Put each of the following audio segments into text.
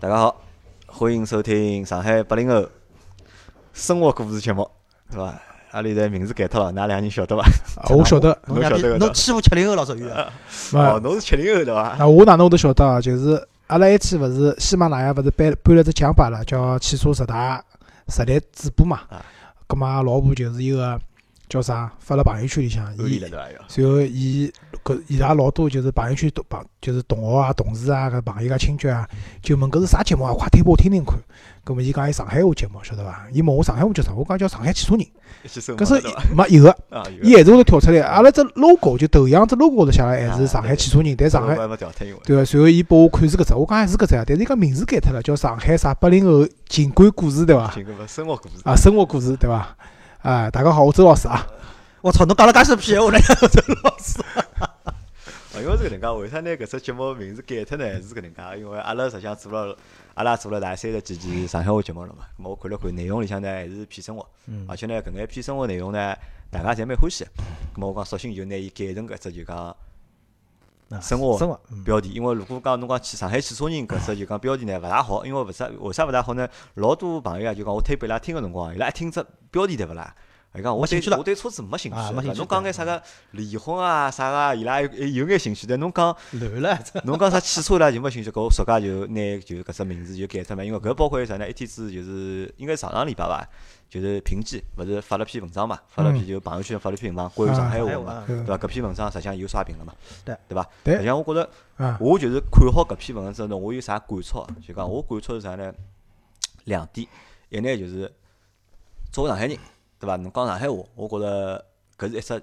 大家好，欢迎收听上海八零后生活故事节目，是伐？阿里的名字改脱了，㑚两人晓得伐？啊 我晓得，侬晓得个侬欺负七零后老属于，哦，侬是七零后对伐？那我哪能会得晓得啊？就是阿拉一期勿是喜马拉雅勿是颁颁了只奖拨阿拉，叫汽车十大实力主播嘛啊。葛末阿拉老婆就是一个叫啥，发了朋友圈里向，伊随后伊搿伊拉老多就是朋友圈同朋就是同学啊、同事啊、搿朋友啊、亲戚啊，就问搿是啥节目啊？快推拨我听听看。搿么伊讲伊上海话节目，晓得伐？伊问我上海话叫啥？我讲叫上海汽车人。搿是？没有个，伊还是会得跳出来。阿拉只 logo 就头像只 logo 高头写了还是上海汽车人，但上海。对伐，随后伊拨我看是搿只，我讲还是搿只啊，但是伊讲名字改脱了，叫上海啥八零后情感故事对伐？生活故事。啊，生活故事对伐？啊，大家好，我周老师啊。我操，侬讲了介许多屁闲话呢，周 老师。啊，因为是搿能介，为啥拿搿只节目名字改脱呢？是搿能介，因为阿拉实际上做了，阿拉做了大概三十几期上海话节目了嘛。咁么我看了看，内容里向呢还是偏生活，嗯而且呢搿眼偏生活内容呢，大家侪蛮欢喜的。咁么我讲，索性就拿伊改成搿只就讲生活生活，嗯标题，因为如果讲侬讲去上海汽车人搿只就讲标题呢勿大好，因为为啥为啥勿大好呢？老多朋友啊就讲我推拨伊拉听个辰光，伊拉一听只标题对勿啦？伊讲我对没兴趣了我对车子没兴趣侬讲眼啥个离婚啊啥个，伊拉有有眼兴趣，但侬讲乱了，侬讲啥汽车伊拉就没兴趣，搿我暑假就拿就搿只名字就改脱嘛，因为搿包括啥呢？一天子就是应该上上礼拜伐，就是平记勿是发了篇文章嘛，发了篇就朋友圈发了篇文章关于上海话嘛，嗯对伐？搿篇文章实际上有刷屏了嘛，对对伐？对实际上我觉着。啊，我就是看好搿篇文章之后呢，我有啥感触啊？就讲我感触是啥呢？两点，一呢就是作为上海人，对伐？侬讲上海话，我觉着搿是一只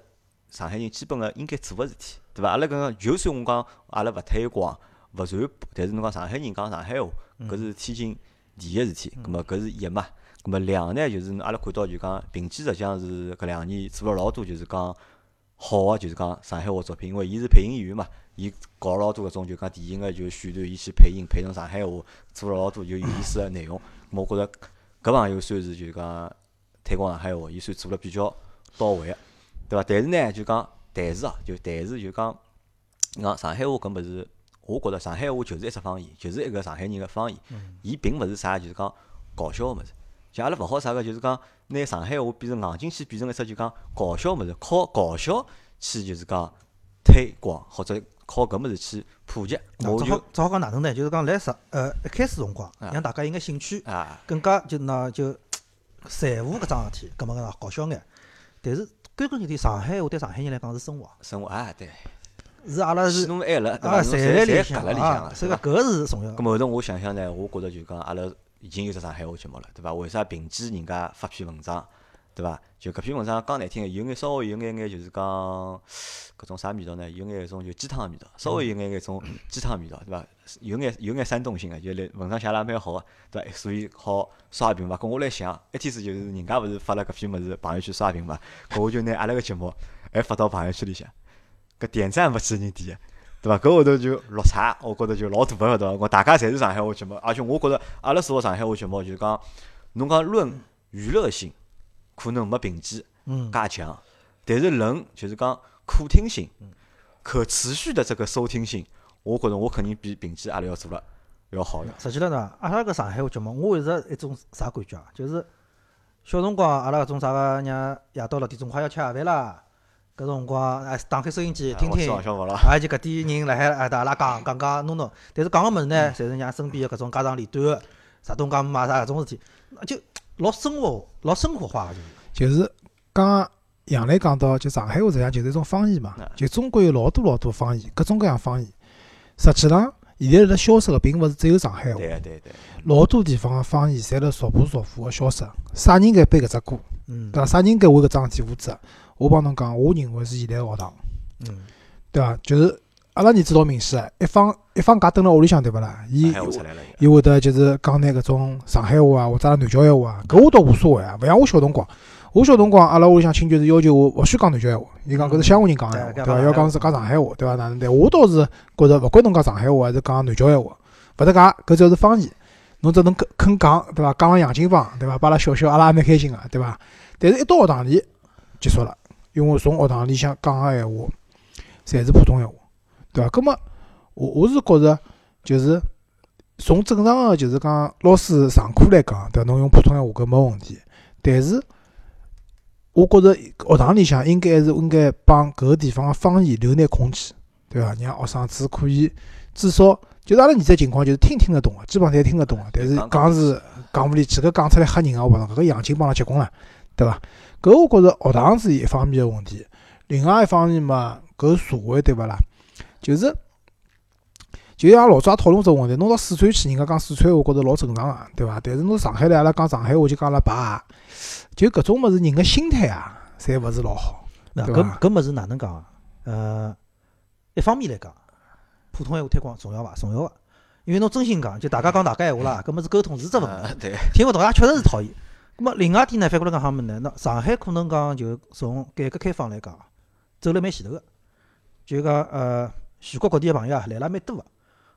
上海人基本个应该做个事体，对伐？阿拉搿个就算我讲阿拉勿推广、勿传播，但是侬讲上海人讲上海话，搿是天经地义个事体。葛末搿是一嘛。葛末两呢，就是阿拉看到就讲平记实际上是搿两年做了老多，就是讲好个，就是讲上海话作品，因为伊是配音演员嘛，伊搞了老多搿种就讲电影个就选段，伊去配音配成上海话，做了老多就有意思个内容。我觉着搿朋友算是就讲推广上海话，伊算做了比较到位个，对伐？但是呢，就讲但是啊，就但是就讲，你讲上海话搿物事，我觉着上海话就是一只方言，就是一个上海人个方言，伊并勿是啥就是讲搞笑个物事。像阿拉勿好啥个，就是讲拿上海话变成硬劲去变成一只就讲搞笑物事，靠搞笑去就是讲推广或者靠搿物事去普及。我就只好只好讲哪能呢？就是讲来上呃一开始辰光，啊让大家有眼兴趣，啊，更加就那就在乎搿桩事体，搿么讲搞笑眼。但是归根结底，上海话对上海人来讲是生活，生活啊，对，是阿拉是喜怒哀乐，对啊，伐？侪侪侪辣里向搿辣里向啊个，，对伐？所以讲搿是重要的。咁后头我想想呢，我觉着就讲阿拉已经有只上海话节目了，对伐？为啥凭记人家发篇文章，对伐？就搿篇文章讲难听个，有眼稍微有眼眼就是讲 搿种啥味道呢？有眼一种就鸡汤个味道，稍微有眼眼种鸡汤味道，对伐？有眼有眼煽动性个，就来文章写了也蛮好个，对伐？所以好刷屏伐。搿我来想，一天子就是人家勿是发了搿篇物事朋友圈刷屏嘛，搿我就拿阿拉个节目还发到朋友圈里向，搿点赞勿止人点个。对伐？搿后头就落差，我觉着就老大个，对伐？我大家侪是上海话节目，而且我觉着阿拉做个上海话节目，就是讲侬讲论娱乐性，可能没平记嗯，介强，但是论就是讲可听性、可持续的这个收听性，我觉着我肯定比平记阿拉要做了要好的。实际浪呢，阿拉搿上海话节目，我一直一种啥感觉啊？就是小辰光阿拉搿种啥个，让夜到六点钟快要吃夜饭啦，搿辰光哎打开收音机听听，上小学了，啊就搿点人辣海哎搭阿拉讲讲讲弄弄，但是讲个物事呢，侪是让身边个搿种家长里短个啥东讲嘛啥搿种事体，那就老生活老生活化个就是。就是刚刚杨澜讲到，就上海话实际上就是一种方言嘛啊，就中国有老多老多方言，各种各样方言。实际上，现在辣消失个并勿是只有上海话，对对对，老多地方个方言侪辣逐步逐步个消失。啥人该背搿只歌，嗯对伐？啥人该为搿桩事体负责？我帮侬讲，我认为是现在个学堂。嗯，对伐？就是阿拉儿子老明显个，一放一放假蹲辣屋里向，对勿啦？伊。伊会得就是讲眼搿种上海话啊，或者南郊闲话啊，搿我倒无所谓啊。勿像我小辰光，我小辰光阿拉屋里向亲眷是要求我勿许讲南京闲话，伊讲搿是乡下人讲闲话，嗯对伐？要讲是讲上海话，对伐？哪能对？我倒是觉着勿管侬讲上海话还是讲南京闲话，勿搭界，搿只要是方言，侬只能肯肯讲，对伐？讲了洋泾浜，对伐？把阿拉笑笑，阿拉也蛮开心个，对伐？但是一到学堂里结束了，因为从学堂里向讲个闲话，侪是普通闲话，对伐？葛末我我是觉着就是从正常个就是讲老师上课来讲，对伐？侬用普通闲话搿没问题。但是，我觉着学堂里向应该还是应该帮搿个地方个方言留眼空间，对伐？让学生子可以至少就是阿拉现在情况就是听听得懂个，基本上侪听得懂个。但是讲是讲勿离去，搿讲出来吓人个，我讲搿个杨琴帮了结棍了，对伐？搿我觉着学堂是一方面个问题，另外一方面嘛，搿社会对勿啦？就是。就像老早也讨论只问题，侬到四川去，人家讲四川话，觉着老正常个，对伐？但是侬上海来，阿拉讲上海话就讲了白，就搿种物事，人个心态啊，侪勿是老好，对？搿搿物事哪能讲啊？呃，一方面来讲，普通闲话推广重要伐？重要个，因为侬真心讲，就大家讲大家闲话啦，搿物事沟通是只问题，听勿懂也确实是讨厌。咁么另外一点呢，反过来讲啥物事呢？那上海可能讲就从改革开放来讲，走了蛮前头个，就讲呃，全国各地个朋友啊，来了蛮多个。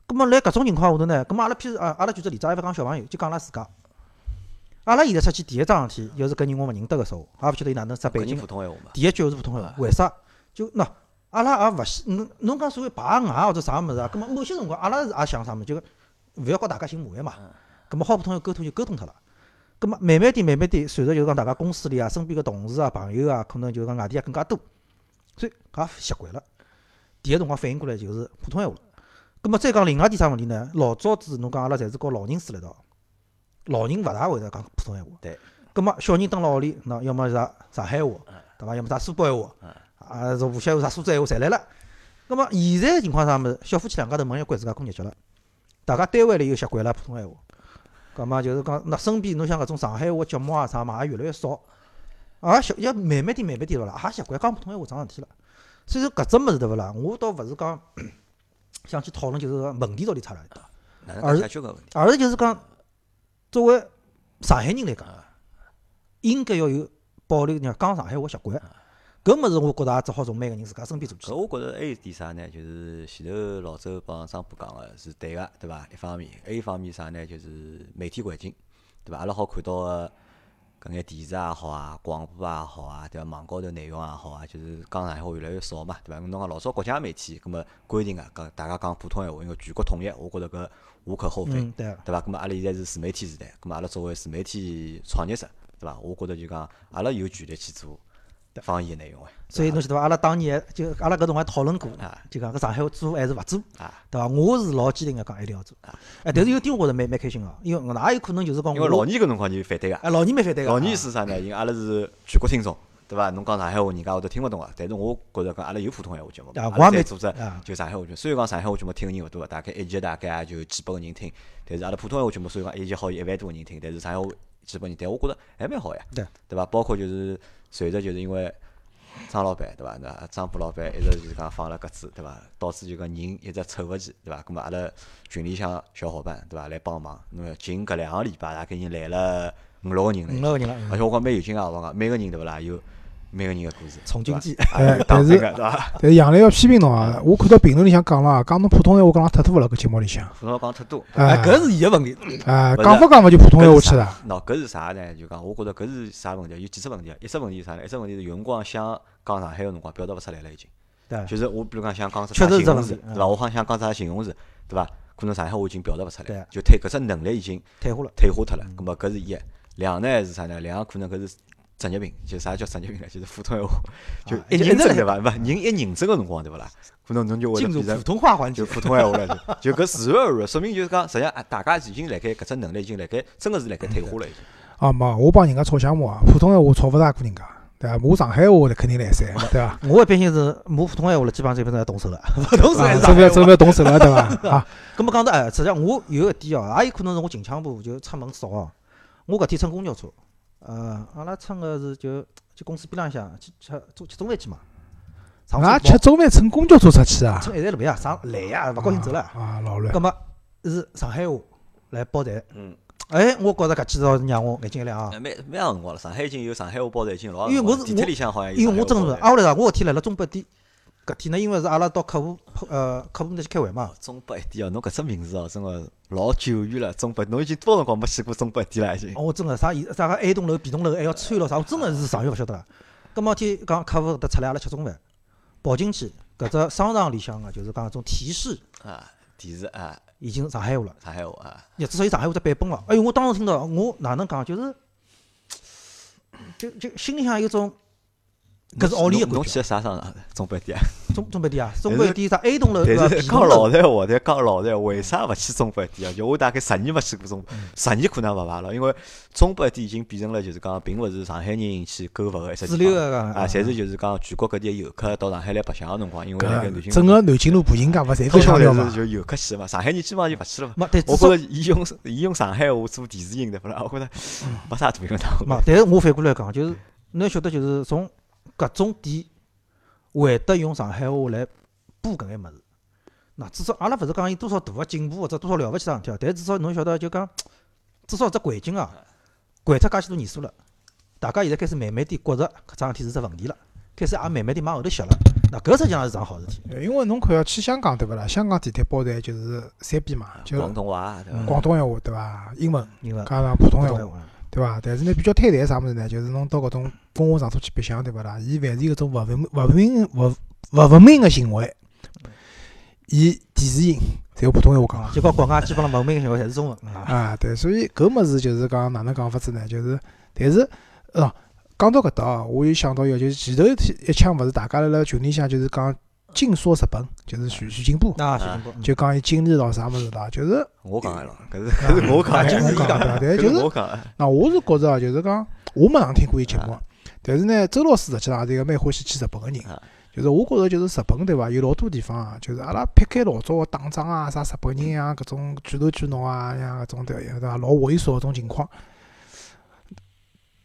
咁么，辣搿种情况下头呢？咁么，阿拉譬如啊，阿拉举只例子，也勿讲小朋友，就讲阿拉自家。阿拉现在出去第一桩事体，又是搿人我勿认得个时候，也勿晓得伊哪能啥背景。第一句就是普通闲话，为啥？就喏，阿拉也勿希侬侬讲所谓排外或者啥物事啊？咁么某些辰光，阿拉是也想啥物事，就勿要搞大家寻麻烦嘛。咁么好普通话沟通就沟通脱了。咁么慢慢点，慢慢点，随着就是讲大家公司里啊、身边个同事啊、朋友啊，可能就是讲外地也更加多，所以也习惯了。第一辰光反应过来就是普通闲话。咁么再讲另外点啥问题呢？老早子侬讲阿拉侪是和老人住辣一道，老人勿大会得讲普通闲话。对。葛末小人蹲辣屋里，喏，要么啥上海话，对伐？要么啥苏北闲话，啊，是无锡话、啥苏州闲话，侪来了。葛末现在情况啥物事？小夫妻两家头门一关，自家过日脚了。大家单位里又习惯了普通闲话。葛末就是讲，那身边侬像搿种上海话节目啊啥嘛，也越来越少。也习要慢慢点、慢慢点了，也习惯讲普通闲话桩事体了。所以说搿只物事对勿啦？我倒勿是讲。想去讨论就是个问题到底出来的，而是而是就是讲，作为上海人来讲，应该要有保留讲讲上海话习惯。搿物事我觉着也只好从每个人自家身边做起。搿我觉着还有点啥呢？就是前头老周帮张波讲个是对个，对伐？一方面，还有一方面啥呢？就是媒体环境，对伐？阿拉好看到个。搿眼电视也好啊，广播也好啊，对伐？网高头内容也好啊，就是讲上海话越来越少嘛，对伐？侬讲老早国家媒体，搿么规定个讲大家讲普通闲话，因为全国统一，我觉着搿无可厚非，对对伐？搿么阿拉现在是自媒体时代，搿么阿拉作为自媒体创业者，对伐？我觉着就讲阿拉有权利去做。方言内容哎，所以侬晓得伐？阿拉当年就阿拉搿辰光讨论过，就讲搿上海话做还是勿做，对伐？我是老坚定个讲一定要做，哎，但是有点我觉着蛮蛮开心个，因为哪有可能就是讲因为老年搿辰光就反对个，哎，老年蛮反对个。老年是啥呢？因为阿拉是全国听众，对伐？侬讲上海话，人家会得听勿懂个。但是我觉着讲阿拉有普通闲话节目，阿拉在组织就上海话节目。虽然讲上海话节目听个人勿多，大概一集大概也就几百个人听，但是阿拉普通闲话节目虽然讲一集好有一万多个人听，但是上海话几百人，但我觉着还蛮好呀，对对伐？包括就是随着就是因为。张老板对伐？那张波老板一直就是讲放了鸽子对伐？导致就讲人一直凑勿齐对伐？咁么阿拉群里向小伙伴对伐？来帮忙，那么近搿两个礼拜大概已经来了五六个人了，五六个人了，而且我讲蛮有劲啊！我讲每个人对勿啦？有。每个人个故事，从经济，但是，但是杨澜要批评侬啊！我看到评论里向讲了，讲侬普通闲话讲了太多了，搿节目里向，普通话讲太多，哎，搿是伊个问题，哎，讲法讲勿就普通闲话去了。喏，搿是啥呢？就讲，我觉着搿是啥问题？有几只问题啊？一只问题是啥呢？一只问题是有辰光想讲上海个辰光表达勿出来了，已经。对。就是我比如讲想讲啥形容词，对伐？我好像想讲啥形容词，对伐？可能上海话已经表达勿出来，就退搿只能力已经退化了，退化脱了。咾么搿是一，两呢是啥呢？两可能搿是。职业病，就啥叫职业病呢？就是普通闲话，就一认真对伐？勿人一认真个辰光对勿啦？可能侬就会进入普通话环节，就普通闲话了，就搿自然而然，说明就是讲，实际上大家已经辣盖搿只能力已经辣盖，真个是辣盖退化了已经。啊没，我帮人家吵项目啊，普通闲话吵勿大过人家，对伐？骂上海话的肯定来三，对伐？我一般性是骂普通闲话了，基本上就变成要动手了，动手还是？这边这边动手了，对伐？啊，搿么讲到哎，实际上我有一点哦，也有可能是我近腔部就出门少哦。我搿天乘公交车，呃，阿拉乘个是就。去公司边浪向去吃中吃中饭去嘛？啊，吃中饭乘公交车出去啊？乘一站路呀，上来呀，勿高兴走了。啊，老乱。葛末是上海话来包站。嗯。哎，我觉着搿几招让我眼睛一亮啊。蛮蛮长辰光了，上海已经有上海话包站已经老。因为我是地铁里向好像因为我真是，挨下来啥？我搿天来了中北店，搿天呢，因为是阿拉到客户呃客户那去开会嘛。中北店哦，侬搿只名字哦，真个老久远了。中北，侬已经多少辰光没去过中北店了？已经。我真个啥啥个 A 栋楼、B 栋楼还要穿了啥？我真个是上月勿晓得了。搿么天讲客户搿搭出来，阿拉吃中饭，跑进去搿只商场里向个，就是讲种提示啊，提示啊，已经上海话了。上海话啊，也至少有上海话只版本了。哎哟，我当时听到，我哪能讲，就是就就心里向有种。搿是奥利个侬去啥商场？中百店啊？中中百店啊？中百店啥 A 栋楼对伐？讲老实话，但讲 老实话，为啥勿去中百店啊？就我大概十年没去过中，十年可能勿排了，因为中百店已经变成了就是讲，并勿是上海人去购物个一只地方啊，侪是就是讲全国各地游客到上海来白相个辰光，因为整个南京路步行街勿侪是香料嘛？就游客去嘛，上海人基本上就勿去了嘛。我觉着伊用伊用上海话做电视音对勿啦？我觉着没啥大用头。嘛，但是我反过来讲，就是侬晓得，就是从搿种店。会得用上海话来播搿眼物事，那至少阿拉勿是讲有多少大个进步或者多少了勿起桩事体，但至少侬晓得就讲，至少只环境啊，掼脱介许多年数了，大家现在开始慢慢点觉着搿桩事体是只问题了，开始也慢慢点往后头歇了，那搿实际上是桩好事体。因为侬看要去香港对勿啦？香港地铁包站就是三边嘛，就广东话对伐？广东闲话对伐？英文，英文加上普通闲话。对伐？但是呢，比较坍台啥物事呢？就是侬到搿种公共场所去白相，对勿啦？伊凡是有种勿文勿文明、勿勿文明个行为，伊电视音侪用普通闲话讲。就讲国外基本上勿文明个行为侪是中文。啊，对，所以搿物事就是讲哪能讲法子呢？就是，但是，哦，讲到搿搭哦，我又想到一个，就是前头一枪勿是大家辣辣群里向就是讲。尽说日本，就是徐徐进步，啊，徐进步，就讲伊经历了啥物事啦，就是我讲个咯，搿是搿是我讲个，我讲个，对，就是，那我是觉着啊，就是讲我没常听过伊节目，但是呢，周老师实际上是一个蛮欢喜去日本个人，就是我觉着就是日本对伐，有老多地方啊，就是阿拉撇开老早个打仗啊，啥日本人啊，搿种举头举脑啊，像搿种对对伐，老猥琐搿种情况，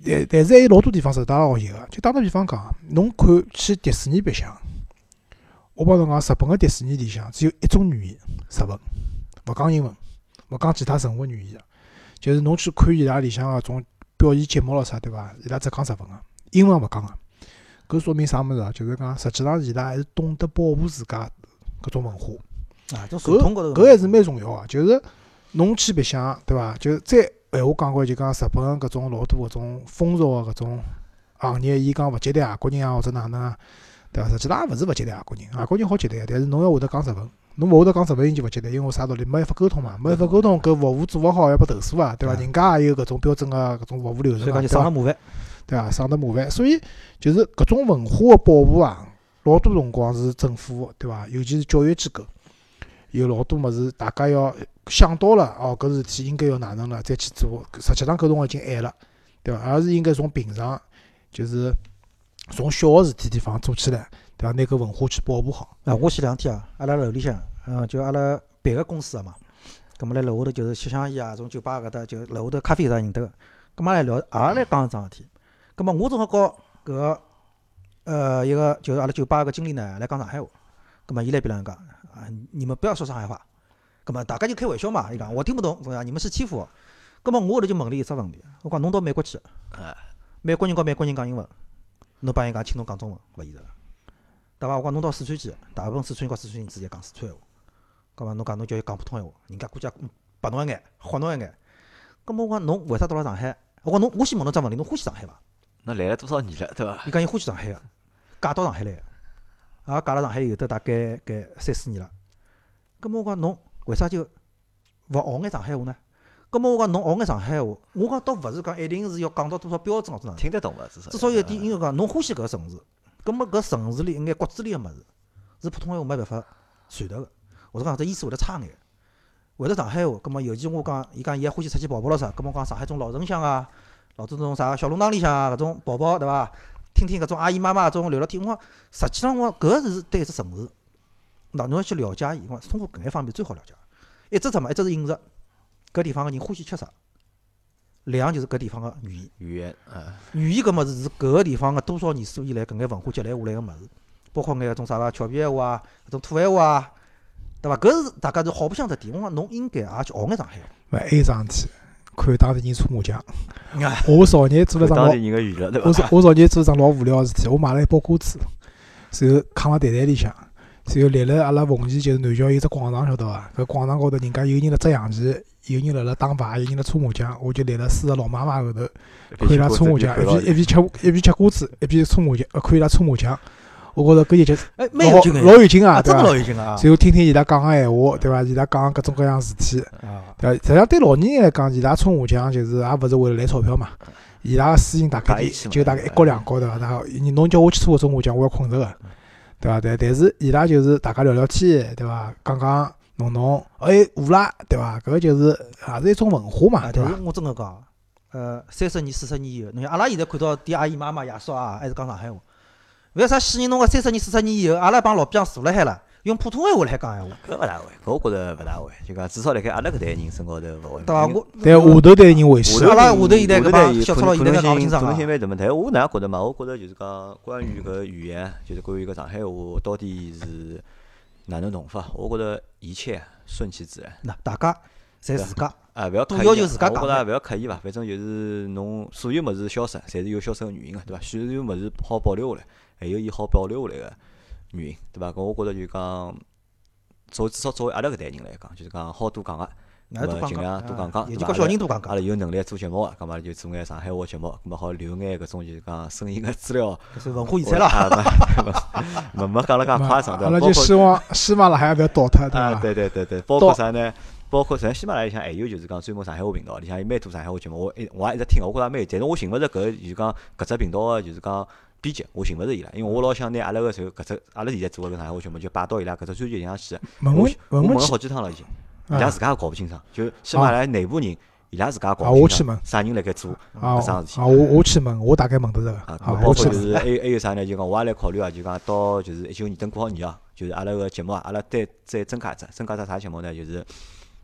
但但是还有老多地方是大学习个，就打个比方讲，侬看去迪士尼白相。我帮侬讲，日本个迪士尼里向只有一种语言，日文，勿讲英文，勿讲其他任何语言就是侬去看伊拉里向个种表演节目咯啥，对伐？伊拉只讲日文个，英文勿讲个。搿说明啥物事啊？就是讲，实际上伊拉还是懂得保护自家搿种文化。啊，搿搿还是蛮重要个。就是侬去白相，对伐？就再闲话讲过来，就讲日本搿种老多搿种风俗个搿种行业，伊讲勿接待外国人啊，或者哪能啊？对伐？实际上也勿是勿接待外国人，外国人好接待，但是侬要会得讲日文，侬勿会得讲日文，伊就勿接待，因为啥道理？没办法沟通嘛，没办法沟通，搿服务做勿好要被投诉啊，对伐？人家也有搿种标准个搿种服务流程，对伐？麻烦，对伐？省得麻烦，所以就是搿种文化个保护啊，老多辰光是政府，对伐？尤其是教育机构，有老多物事，大家要想到了哦，搿事体应该要哪能了，再去做。实际上搿辰光已经晚了，对伐？而是应该从平常就是。从小个事体地方做起来，对伐？拿搿文化去保护好。啊，我前两天啊，阿拉楼里向，嗯，就阿拉别个公司个嘛，葛末辣楼下头就是吃香烟啊，从酒吧搿搭就楼下头咖啡啥认得个，葛末来聊，也来讲一桩事体。葛末我正好告搿个，呃，一个就是阿拉酒吧个经理呢来讲上海话，葛末伊来边浪讲，啊，你们不要说上海话。葛末大家就开玩笑嘛，伊讲我听不懂，对伐？你们是欺负我。葛末我后头就问了一只问题，我讲侬到美国去，美国人告美国人讲英文。侬帮伊讲请侬讲中文，勿现实个，对伐？我讲侬到四川去，大部分四川人和四川人之间讲四川闲话，搿么侬讲侬叫伊讲普通闲话，人家估计白侬一眼，豁侬一眼。搿么我讲侬为啥到了上海？我讲侬，我先问侬只问题，侬欢喜上海伐？侬来了多少年了，对伐？伊讲伊欢喜上海个，嫁到上海来个，也嫁了上海有得大概该三四年了。搿么我讲侬为啥就勿学眼上海话呢？咁么我讲侬学眼上海话，我讲倒勿是讲一定是要讲到多少标准哦，听得懂伐？至少至少有一点，应该讲侬欢喜搿个城市，咁么搿城市里一眼骨子里个物事，是普通闲话没办法传达个，或者讲只意思会得差眼。会得上海话，咁么尤其我讲，伊讲伊也欢喜出去跑跑咯啥，咁么讲上海种老城乡啊，老早种啥小弄堂里向啊，搿种跑跑对伐？听听搿种阿姨妈妈搿种聊聊天，我实际上我搿是对一只城市，那侬要去了解伊，我通过搿眼方面最好了解。一只什么？一只是饮食。搿地方个人欢喜吃啥？两就是搿地方个语言。语言，嗯。语言搿物事是搿个地方个多少年数以来搿眼文化积累下来个物事，包括眼搿种啥个俏皮闲话啊，搿种土闲话啊，对伐？搿是大家是好白相只点。我讲侬应该也去学眼上海。勿还有桩事体，看当地人搓麻将。我昨日做了桩老，我昨我昨日做了桩老无聊个事体，我买了一包瓜子，然后扛辣袋袋里向。然后立辣阿拉奉贤就是南桥有只广场，晓得伐？搿广场高头人家有人辣捉象棋，有人辣辣打牌，有人辣搓麻将。我就立辣四个老妈妈后头，看伊拉搓麻将，一边一边吃一边吃瓜子，一边搓麻将，看伊拉搓麻将。我觉着搿就哎，蛮有劲个，老有劲啊，啊，对伐真个？老有劲啊！随后听听伊拉讲个闲话，对伐？伊拉讲各种各样事体，啊，对伐？实际上对老年人来讲，伊拉搓麻将就是也勿是为了赚钞票嘛。伊拉个输赢大概就大概一角两角，对伐？然后你侬叫我去搓搿种麻将，我要困着个，对伐？但但是伊拉就是大家聊聊天，对伐？讲讲弄弄，哎，胡啦，对伐？搿个就是也是一种文化嘛，啊，对伐但是？我真个讲，呃，三十年、四十年以后，侬像阿拉现在看到点阿姨、妈妈、爷叔啊，还是讲上海话。勿要啥死人，侬个三十年、四十年以后，阿拉帮老乡坐辣海了，用普通闲话来讲闲话，搿勿大会，搿我觉着勿大会，就讲至少辣盖阿拉搿代人身高头勿会。对伐？我但下头代人为下师阿，拉下头现在搿帮有小赤佬现在可能性搞勿清爽啊可能性蛮大嘛。但我哪能觉着嘛？我觉着就是讲关于搿语言，就是关于搿上海话到底是哪能弄法？我觉着一切顺其自然。那大家侪自家，啊，勿要多刻意啊要求自家讲我觉着也勿要刻意伐，反正就是侬所有物事消失，侪是有消失个原因个，对伐？所有物事好保留下来，还有伊好保留下来个原因，对伐？搿我觉着就讲，作为至少作为阿拉搿代人来讲，就是讲好多讲个，尽量多讲讲，对伐也就跟小人多讲讲，阿拉有能力做节目个，咁么就做眼上海话节目，咁么好留眼搿种就是讲声音个资料。搿是文化遗产了。啊，没 没讲了介夸张，对伐？阿拉就希望喜马拉雅勿要倒脱，对？对对对对，包括啥呢？包括在喜马拉雅里向还有就是讲专门上海话频道，里向有蛮多上海话节目，我一我也一直听，我觉着蛮有。但是我寻勿着搿就是讲搿只频道个就是讲编辑，我寻勿着伊拉，因为我老想拿阿拉个就搿只阿拉现在做个搿上海话节目就摆到伊拉搿只专辑里向去。问问我我问了好几趟了已经，伊啊拉自家也搞勿清爽，就喜马拉雅内部人伊拉自家也搞啊勿清爽我去问啥人辣盖做啊搿桩事体啊！。我我去问，我大概问得着个啊，啊，包。括就是还有还有啥呢？就讲我也来考虑啊，就讲到就是一九年等过好年啊，就是阿拉个节目啊，阿拉再再增加一只，增加只啥节目呢？就是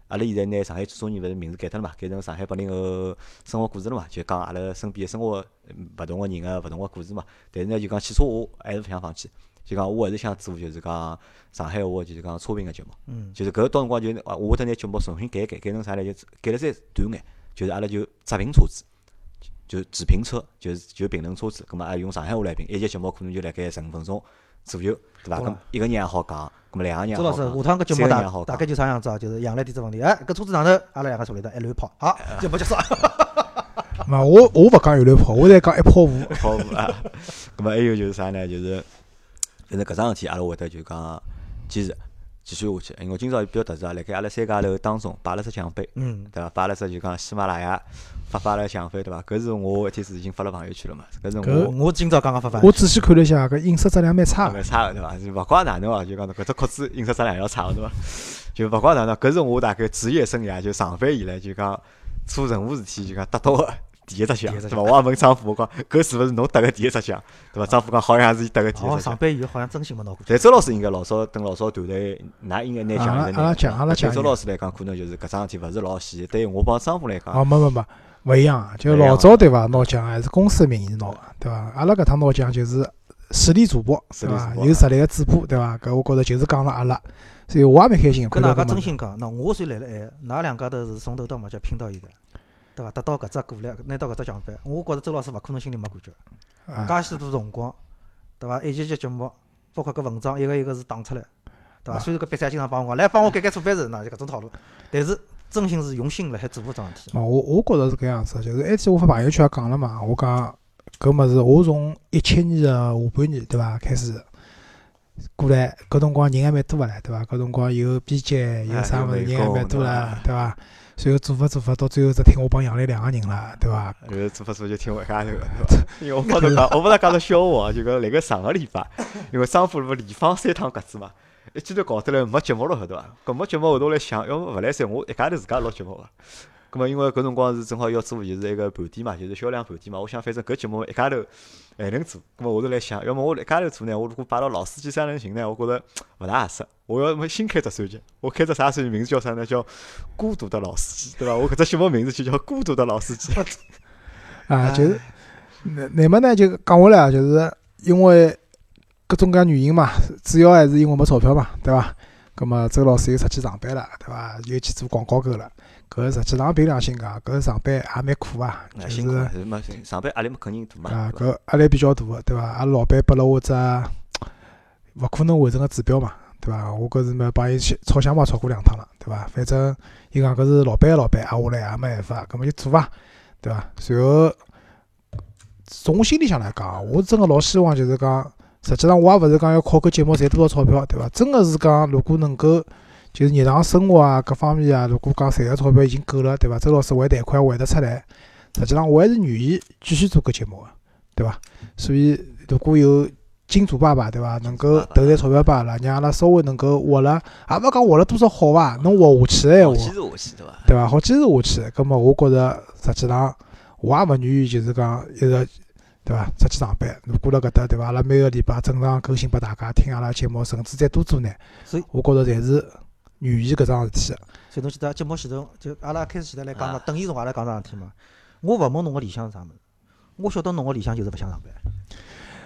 阿拉现在拿上海中年勿是名字改脱了嘛，改成上海八零后生活故事了嘛，就讲阿拉身边生活嗯勿同个人个勿同个故事嘛。但是呢，就讲汽车我还是勿想放弃，就讲我还是想做就是讲上海话就是讲车评个节目。嗯，就是搿到辰光就啊，我会得拿节目重新改一改，改成啥呢？就改了再短眼，就是阿拉就直评车子，就只评车，就是就评论车子，葛末也用上海话来评。一集节目可能就辣盖十五分钟左右，对伐？懂了咁一个人也好讲，咁么两个人也周老师，好讲，下趟搿节目大大概就啥样子啊？就是杨澜提只问题，哎，搿车子上头阿拉两个坐里头一乱跑，好，节目结束。嘛，我我勿讲一乱跑，我在讲一泡糊。好啊。咁么还有就是啥呢？就是反正搿桩事体，阿拉会得就讲坚持继续下去。因为今朝比较特殊啊，辣盖阿拉三家头当中摆了只奖杯。嗯，对伐？摆了只就讲喜马拉雅发发了奖杯，对伐？搿是我一天是已经发了朋友圈了嘛？搿是我我今朝刚刚发发，我仔细看了一下，搿印刷质量蛮差个。蛮差个，对伐？就勿怪哪能哦，就讲搿只裤子印刷质量要差个，对伐？就勿怪哪能，搿是我大概职业生涯就上班以来就讲做任何事体就讲得到个第一只奖，对伐？我也问张虎，我讲搿是勿是侬得个第一只奖，对伐？张副讲好像是伊得个第一哦，只奖。上班以后好像真心没拿过。但周老师应该老早等老早团队，㑚应该拿奖阿拉应该拿阿拉奖阿拉奖对周老师来讲，可能就是搿桩事体勿是老稀。对于我帮张副来讲，哦，没没没，勿一样啊。就老早对伐？拿奖还是公司名义拿个，对伐？阿拉搿趟拿奖就是实力主播，对伐？有实力个主播，对伐？搿我觉着就是讲了阿拉，所以我也蛮开心。跟大家真心讲，那我算来了海，㑚两家头是从头到末就拼到现在，对伐？得到搿只鼓励，拿到搿只奖杯，我觉着周老师勿可能心里没感觉。啊，介许多辰光，对伐？一集集节目，包括搿文章一个一个是打出来，对伐？啊虽然搿比赛经常帮我讲，来帮我改改错别字，那就搿种套路，但是真心是用心辣海做搿桩事体。嘛，我我觉着是搿样子，就是埃天我发朋友圈也讲了嘛，我讲搿物事，我从一七年个下半年对伐开始过来，搿辰光人还蛮多个唻，对伐？搿辰光有编辑，有啥物事人还蛮多对伐了，对伐？随后做法做法，到最后只听我帮杨澜两个人了，对伐？呃，做法做就听我一家头个，对伐？因为我帮侬讲，我帮他讲个笑话啊，就讲辣盖上个礼拜，因为张虎勿连放三趟鸽子嘛，一记头搞得来没节目了，晓得伐？搿没节目后头来想，要么勿来三，我一家头自家录节目个。搿么因为搿辰光是正好要做就是一个盘点嘛，就是销量盘点嘛，我想反正搿节目一家头还能做，葛末我头来想，要么我一家头做呢，我如果摆到老司机三人行呢，我觉着勿大合适。我要么新开只手机，我开只啥手机名字叫啥呢？叫孤独的老司机，对伐？我搿只节目名字就叫孤独的老司机。啊，就是那那么呢，就讲下来啊，就是因为各种各样原因嘛，主要还是因为没钞票嘛，对伐？葛么周老师又出去上班了，对伐？又去做广告狗了。搿实际上凭良心讲，搿上班也蛮苦啊，就是？上班压力嘛肯定大嘛。啊，搿压力比较大个，对伐？阿拉老板拨了我只勿可能完成个指标嘛，对伐？我搿是嘛帮伊去吵相骂吵过两趟了，对伐？反正伊讲搿是老板个老板，挨下来也没办法，搿么就做伐，对伐？随后从我心里向来讲，我真个老希望就是讲实际上我也勿是讲要靠搿节目赚多少钞票，对伐？真个是讲，如果能够就是日常生活啊各方面啊，如果讲赚个钞票已经够了，对伐？周老师还贷款还得出来，实际上我还是愿意继续做搿节目个，对伐？所以如果有金主爸爸，对伐？能够投点钞票拨阿拉，让阿拉稍微能够活了，也勿讲活了多少好伐？能活下去个闲话，坚持下去，对伐？对伐？好坚持下去，葛末我觉着实际上我也勿愿意就是讲一直。对伐？出去上班，如果辣搿搭，对伐？阿拉每个礼拜正常更新拨大家听阿拉节目，甚至再多做呢。所以，我觉着侪是愿意搿桩事体。所以侬记得节目前头，就阿拉开始前头来讲嘛，等伊辰光来讲桩事体嘛。我勿问侬个理想是啥物事，我晓得侬个理想就是勿想上班。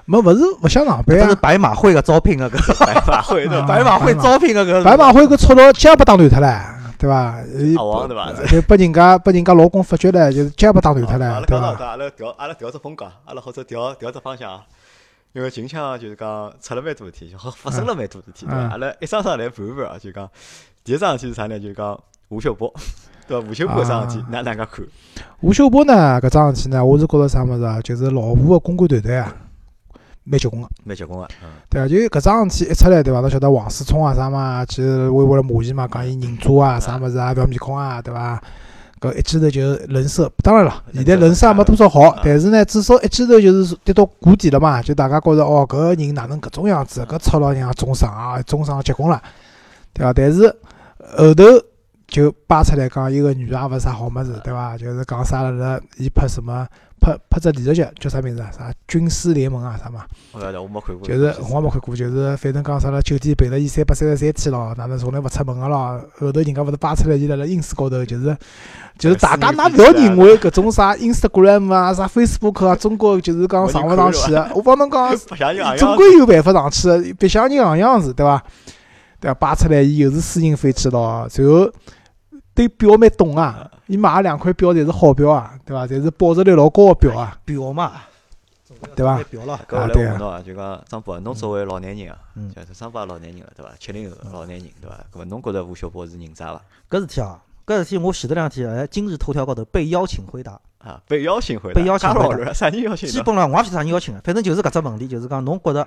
没，勿是勿想上班啊。是白马会个招聘个搿白马会的白马会招聘个搿。白马会搿钞票将拨打断脱唻。对伐？阿王对伐？就拨人家拨人家老公发觉了，就是脚拨打断脱了，对伐？阿拉调阿拉调只风格，阿拉或者调调只方向。因为近腔就是讲出了蛮多事体，好发生了蛮多事体，对伐？阿拉一桩桩来盘盘啊，就讲第一桩事体是啥呢？就讲吴秀波，对伐？吴秀波搿桩事体，哪哪介看？吴秀波呢？搿桩事体呢？我是觉着啥物事啊？就是老吴个公关团队啊。蛮结棍个，蛮结棍个，嗯，对啊，就搿桩事体一出来，对伐？侬晓得王思聪啊啥嘛，其实微博来骂伊嘛，讲伊人渣啊，啥物事啊，覅面孔啊，对伐？搿一记头就人设，当然了，现在人设也没多少好，但是呢，至少一记头就是跌到谷底了嘛，就大家觉着哦，搿个人哪能搿种样子？搿操老娘中伤啊，中伤结棍了，对伐？但是后头就扒出来讲，伊个女的也勿是啥好物事，对伐？就是讲啥了了，伊拍什么？拍拍只电视剧叫啥名字啊？啥军师联盟啊？啥嘛？我我没看过。就是我也没看过，就是反正讲啥了，酒店陪了伊三百三十三天咯，哪能从来勿出门个咯？后头人家勿是扒出来，伊辣辣 ins 高头，就是就是大家㑚勿要认为搿种啥 instagram 啊、啥 facebook 啊，中国就是讲上勿上去个。我帮侬讲，总归有办法上去个，别像人样样子，对伐？对伐？扒出来伊又是私人飞机咯，随后。对表蛮懂啊，伊买两块表侪是好表啊，对伐？侪是保值率老高个表啊。表嘛，对伐？表了。搿我来问侬啊，就讲张博，侬作为老年人啊，就是张博老年人了，对伐？七零后老年人，对伐？搿么侬觉着吴晓波是人渣伐？搿事体啊，搿事体我前头两天哎，今日头条高头被邀请回答啊，被邀请回答，被邀请回答，啥人邀请？基本上我也勿晓得啥人邀请个，反正就是搿只问题，就是讲侬觉着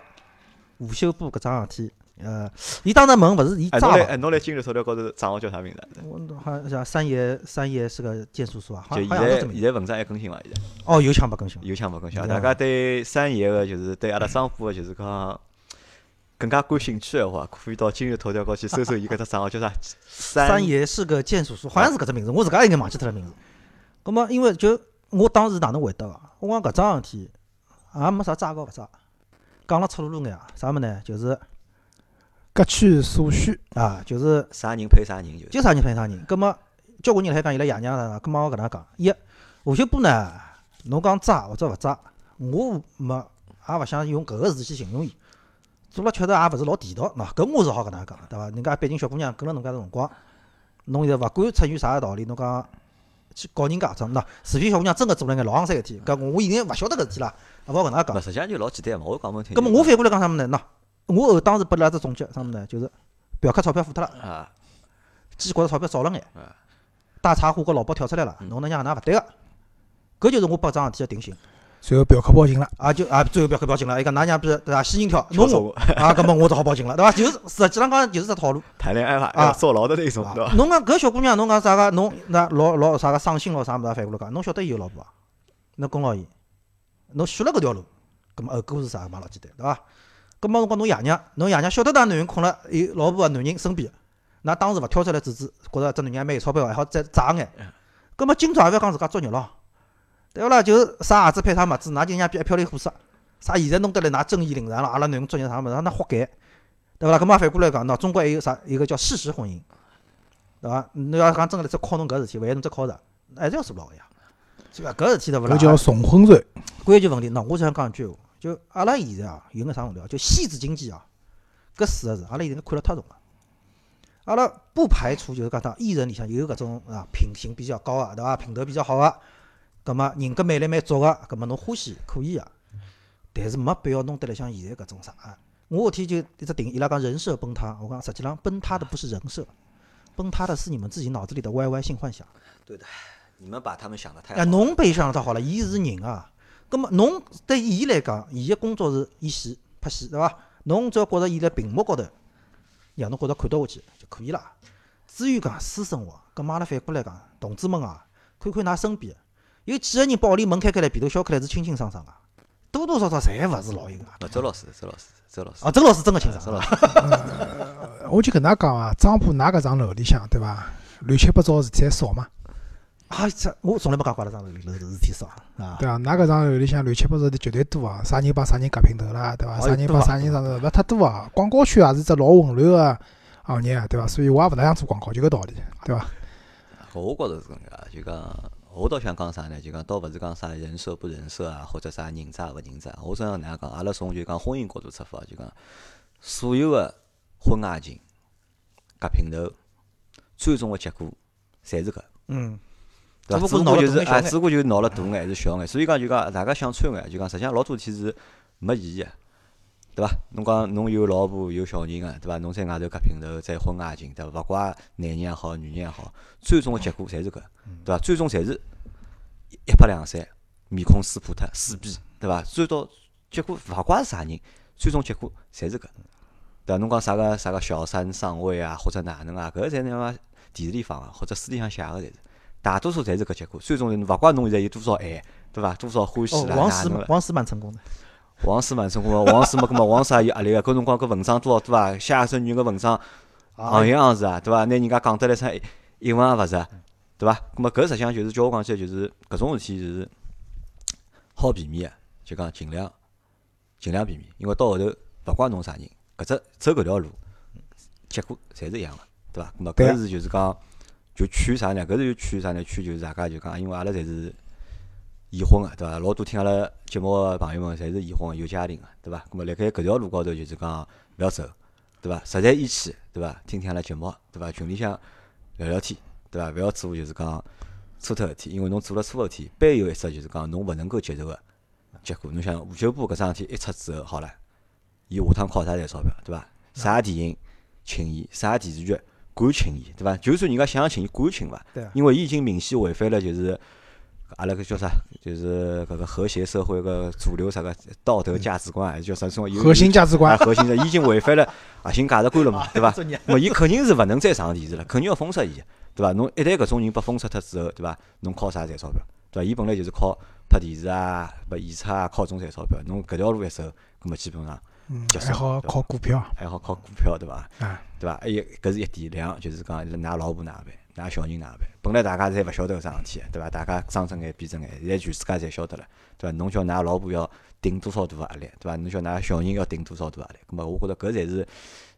吴秀波搿桩事体。呃，伊当时问勿是伊渣伐？哎，侬来今日头条高头账号叫啥名字？我好像叫三爷，三爷是个剑叔叔啊。就现在现在文章还更新伐？现在？哦，有枪勿更新？有枪勿更新？大家对三爷个就是对阿拉商铺个就是讲更加感兴趣个话，可以到今日头条高去搜搜伊搿只账号叫啥？三爷是个剑叔叔，好像是搿只名字，我自家应该忘记脱了名字。葛末因为就我当时哪能回答个？我讲搿桩事体也没啥渣高勿渣，讲了赤裸裸眼啊，啥物事呢？就是。各取所需啊，就是啥人配啥人就，就啥人配啥人。葛末交关人来讲伊拉爷娘啥，葛末我搿能讲，一吴秀波呢，侬讲渣或者勿渣，我没也勿想用搿个字去形容伊，做了确实也勿是老地道，喏，搿我是好搿能讲，对伐？人家毕竟小姑娘跟了侬介多辰光，侬现在勿管出于啥个道理，侬讲去告人家桩，喏，除非小姑娘真个做了眼老肮三个事体，搿我现在勿晓得搿事体啦，勿好搿能讲。实际上就老简单嘛，我讲勿听。葛末我反过来讲啥物事呢？喏。我后当时拨伊拉只总结，啥物事呢？就是嫖客钞票付脱了，啊，觉着钞票少了眼，大茶壶和老包跳出来了，侬能让哪勿对个？搿就是我拨桩事体个定性。随后嫖客报警了，啊就啊，最后嫖客报警了，伊讲㑚娘逼对伐？仙人跳，侬我啊，搿么我只好报警了，对伐？就是实际上讲就是只套路。谈恋爱伐？啊，坐牢的那种，对伐？侬讲搿小姑娘，侬讲啥个？侬那老老啥个伤心咯？啥物事？反过来讲，侬晓得伊有老婆伐？侬跟牢伊，侬选了搿条路，搿么后果是啥？嘛老简单，对伐？搿么辰光侬爷娘，侬爷娘晓得㑚男人困了，伊老婆个男人身边，㑚当时勿跳出来制止，觉着只男人还蛮有钞票，还好再炸眼。搿么今朝也勿要讲自家作孽咯，对勿啦？就啥鞋子配啥袜子，㑚就让别一漂亮货色。啥现在弄得来㑚正义凛然了，阿拉男人作孽啥物事，那活该，对勿啦？搿么反过来讲，喏，中国还有啥一个叫事实婚姻，对伐？侬要讲真个来只考侬搿事体，万一侬再考着，还是要坐牢个呀，是伐？搿事体对勿啦？搿叫重婚罪。关键问题，喏，我想讲一句话。就阿拉现在啊，有眼啥问题啊？就戏子经济啊，搿四个字，阿拉现在看了太重了。阿拉不排除就是讲，艺人里向有搿种啊品行比较高个，对伐？品德比较好个，葛末人格魅力蛮足个，葛末侬欢喜可以啊。但是没必要弄得来像现在搿种啥啊。我搿天就一直顶伊拉讲人设崩塌，我讲实际上崩塌的不是人设，崩塌的是你们自己脑子里的歪歪性幻想。对的，你们把他们想的太……哎，侬悲伤倒好了，伊是人啊。葛末侬对伊来讲，伊个工作是演戏，拍戏，对伐？侬只要觉着伊辣屏幕高头让侬觉着看得下去就可以了。至于讲私生活，搿阿拉反过来讲，同志们啊，看看㑚身边，有几个人把屋里门开开来，被头削开来是清清爽爽个，多多少少侪勿是老一个。周老师，周老师，周老师。啊，周老师真个清爽。周老师。我就跟㑚讲啊，张浦㑚搿幢楼里向，对伐？乱七八糟事体还少嘛？啊，这我从来没讲过那张楼里楼头事体少啊。对啊，㑚搿幢楼里向乱七八糟的绝对多啊！啥人帮啥人夹平头啦，对伐？啥人帮啥人啥子，勿太多啊。广告圈也是只老混乱个行业，对伐？所以我也勿大想做广告，就搿道理，对伐？我觉着是搿能介，就讲我倒想讲啥呢？就讲倒勿是讲啥人设不人设啊，或者啥人渣勿人渣。我想哪能讲？阿拉从就讲婚姻角度出发，就讲所有个婚外情夹平头，最终个结果侪是搿。嗯。对伐？只不过就是哎，只不过就闹了大眼还是小眼，所以讲就讲大家想穿眼，就讲实际上老多事体是没意义个，对伐？侬讲侬有老婆有小人个，对伐？侬在外头夹平头，再婚外情，对伐？勿怪男人也好，女人也好，最终个结果侪是搿，对伐？最终侪是一拍两散，面孔撕破脱，撕逼，对伐？最终结果勿怪是啥人，最终结果侪是搿，对伐？侬讲啥个啥个小三上位啊，或者哪能啊？搿个侪那么电视里放个，或者书里向写个侪是。大多数侪是搿结果，最终勿怪侬现在有多少爱，对伐？多少欢喜啦，王思王思蛮成功的，王思蛮成功个，王思没搿么王思也有压力个。搿辰光搿文章多少多啊？写一首女人个文章，行行是啊，对伐？拿人家讲得来成一文也勿值，对伐？搿么搿实际上就是叫我讲起来，就是搿种事体就是好避免个，就讲尽量尽量避免，因为到后头勿管侬啥人，搿只走搿条路，结果侪是一样个，对伐？搿么搿是就是讲。就劝啥呢？搿是就劝啥呢？劝就是大家就讲，因为阿拉侪是已婚个，对伐？老多听阿拉节目个朋友们侪是已婚个，有家庭个，对伐？咾么辣盖搿条路高头就是讲勿要走，对伐？实在义气，对伐？听听阿拉节目，对伐？群里向聊聊天，对伐？勿要做就是讲错脱事体，因为侬做了错事体，必有一只就是讲侬勿能够接受个结果。侬想吴秀波搿桩事体一出之后，好了，伊下趟靠啥赚钞票，对伐？啥电影请伊，啥电视剧。敢请伊，对伐？就算人家想请伊，敢请伐？对。因为伊已经明显违反了，就是阿拉个叫啥？就是搿个和谐社会个主流啥个道德价值观，还是叫啥？什么？核心价值观。核心的已经违反了 核心价值观了嘛？对伐？么伊肯定是勿能再上电视了，肯定要封杀伊，对伐？侬一旦搿种人被封杀脱之后，对伐？侬靠啥赚钞票？对伐？伊本来就是靠拍电视啊、拍演出啊，靠种赚钞票。侬搿条路一走，搿么基本上。嗯还好靠股票，还好靠股票，对伐？啊，对伐？还有搿是一点，两就是讲，㑚老婆哪办，㑚小人哪办？本来大家侪勿晓得搿桩事体，对伐？大家睁只眼闭只眼，现在全世界侪晓得了，对伐？侬叫㑚老婆要顶多少大压力，对伐？侬叫㑚小人要顶多少大压力？咾么，我觉着搿才是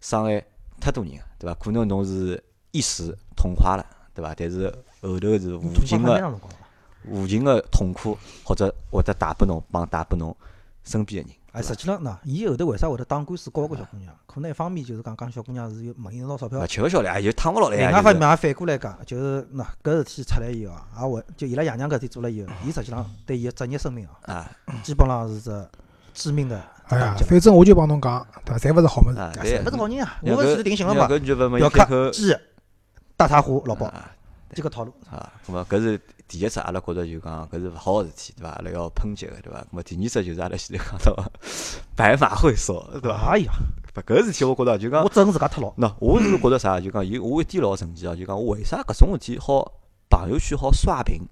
伤害太多人个，对伐？可能侬是一时痛快了，对伐？但是后头是无尽个、无尽个痛苦，或者会得带拨侬，帮带拨侬身边个人。哎，实际上喏，伊后头为啥会得打官司告搿小姑娘？可能一方面就是讲讲小姑娘是有蒙伊捞钞票，吃勿消了，就躺勿牢了。另外方面也反过来讲，就是喏，搿事体出来以后啊，也会就伊拉爷娘搿事体做了以后，伊实际上对伊个职业生命啊，基本上是只致命的。哎呀，反正我就帮侬讲，对伐？侪勿是好物事，侪勿是好人啊！我勿是定性了嘛，要看鸡大茶壶老包，这个套路啊。咾么搿是。第一只阿拉觉着就讲搿是勿好个事体，对伐？阿拉要抨击个，对伐？咾么第二只就是阿拉现在讲到 白马会所，对伐？哎呀，勿搿事体我觉着就讲我整自家脱牢。喏，我是觉着啥？就讲有我一点老神奇哦，就讲为啥搿种事体好朋友圈好刷屏，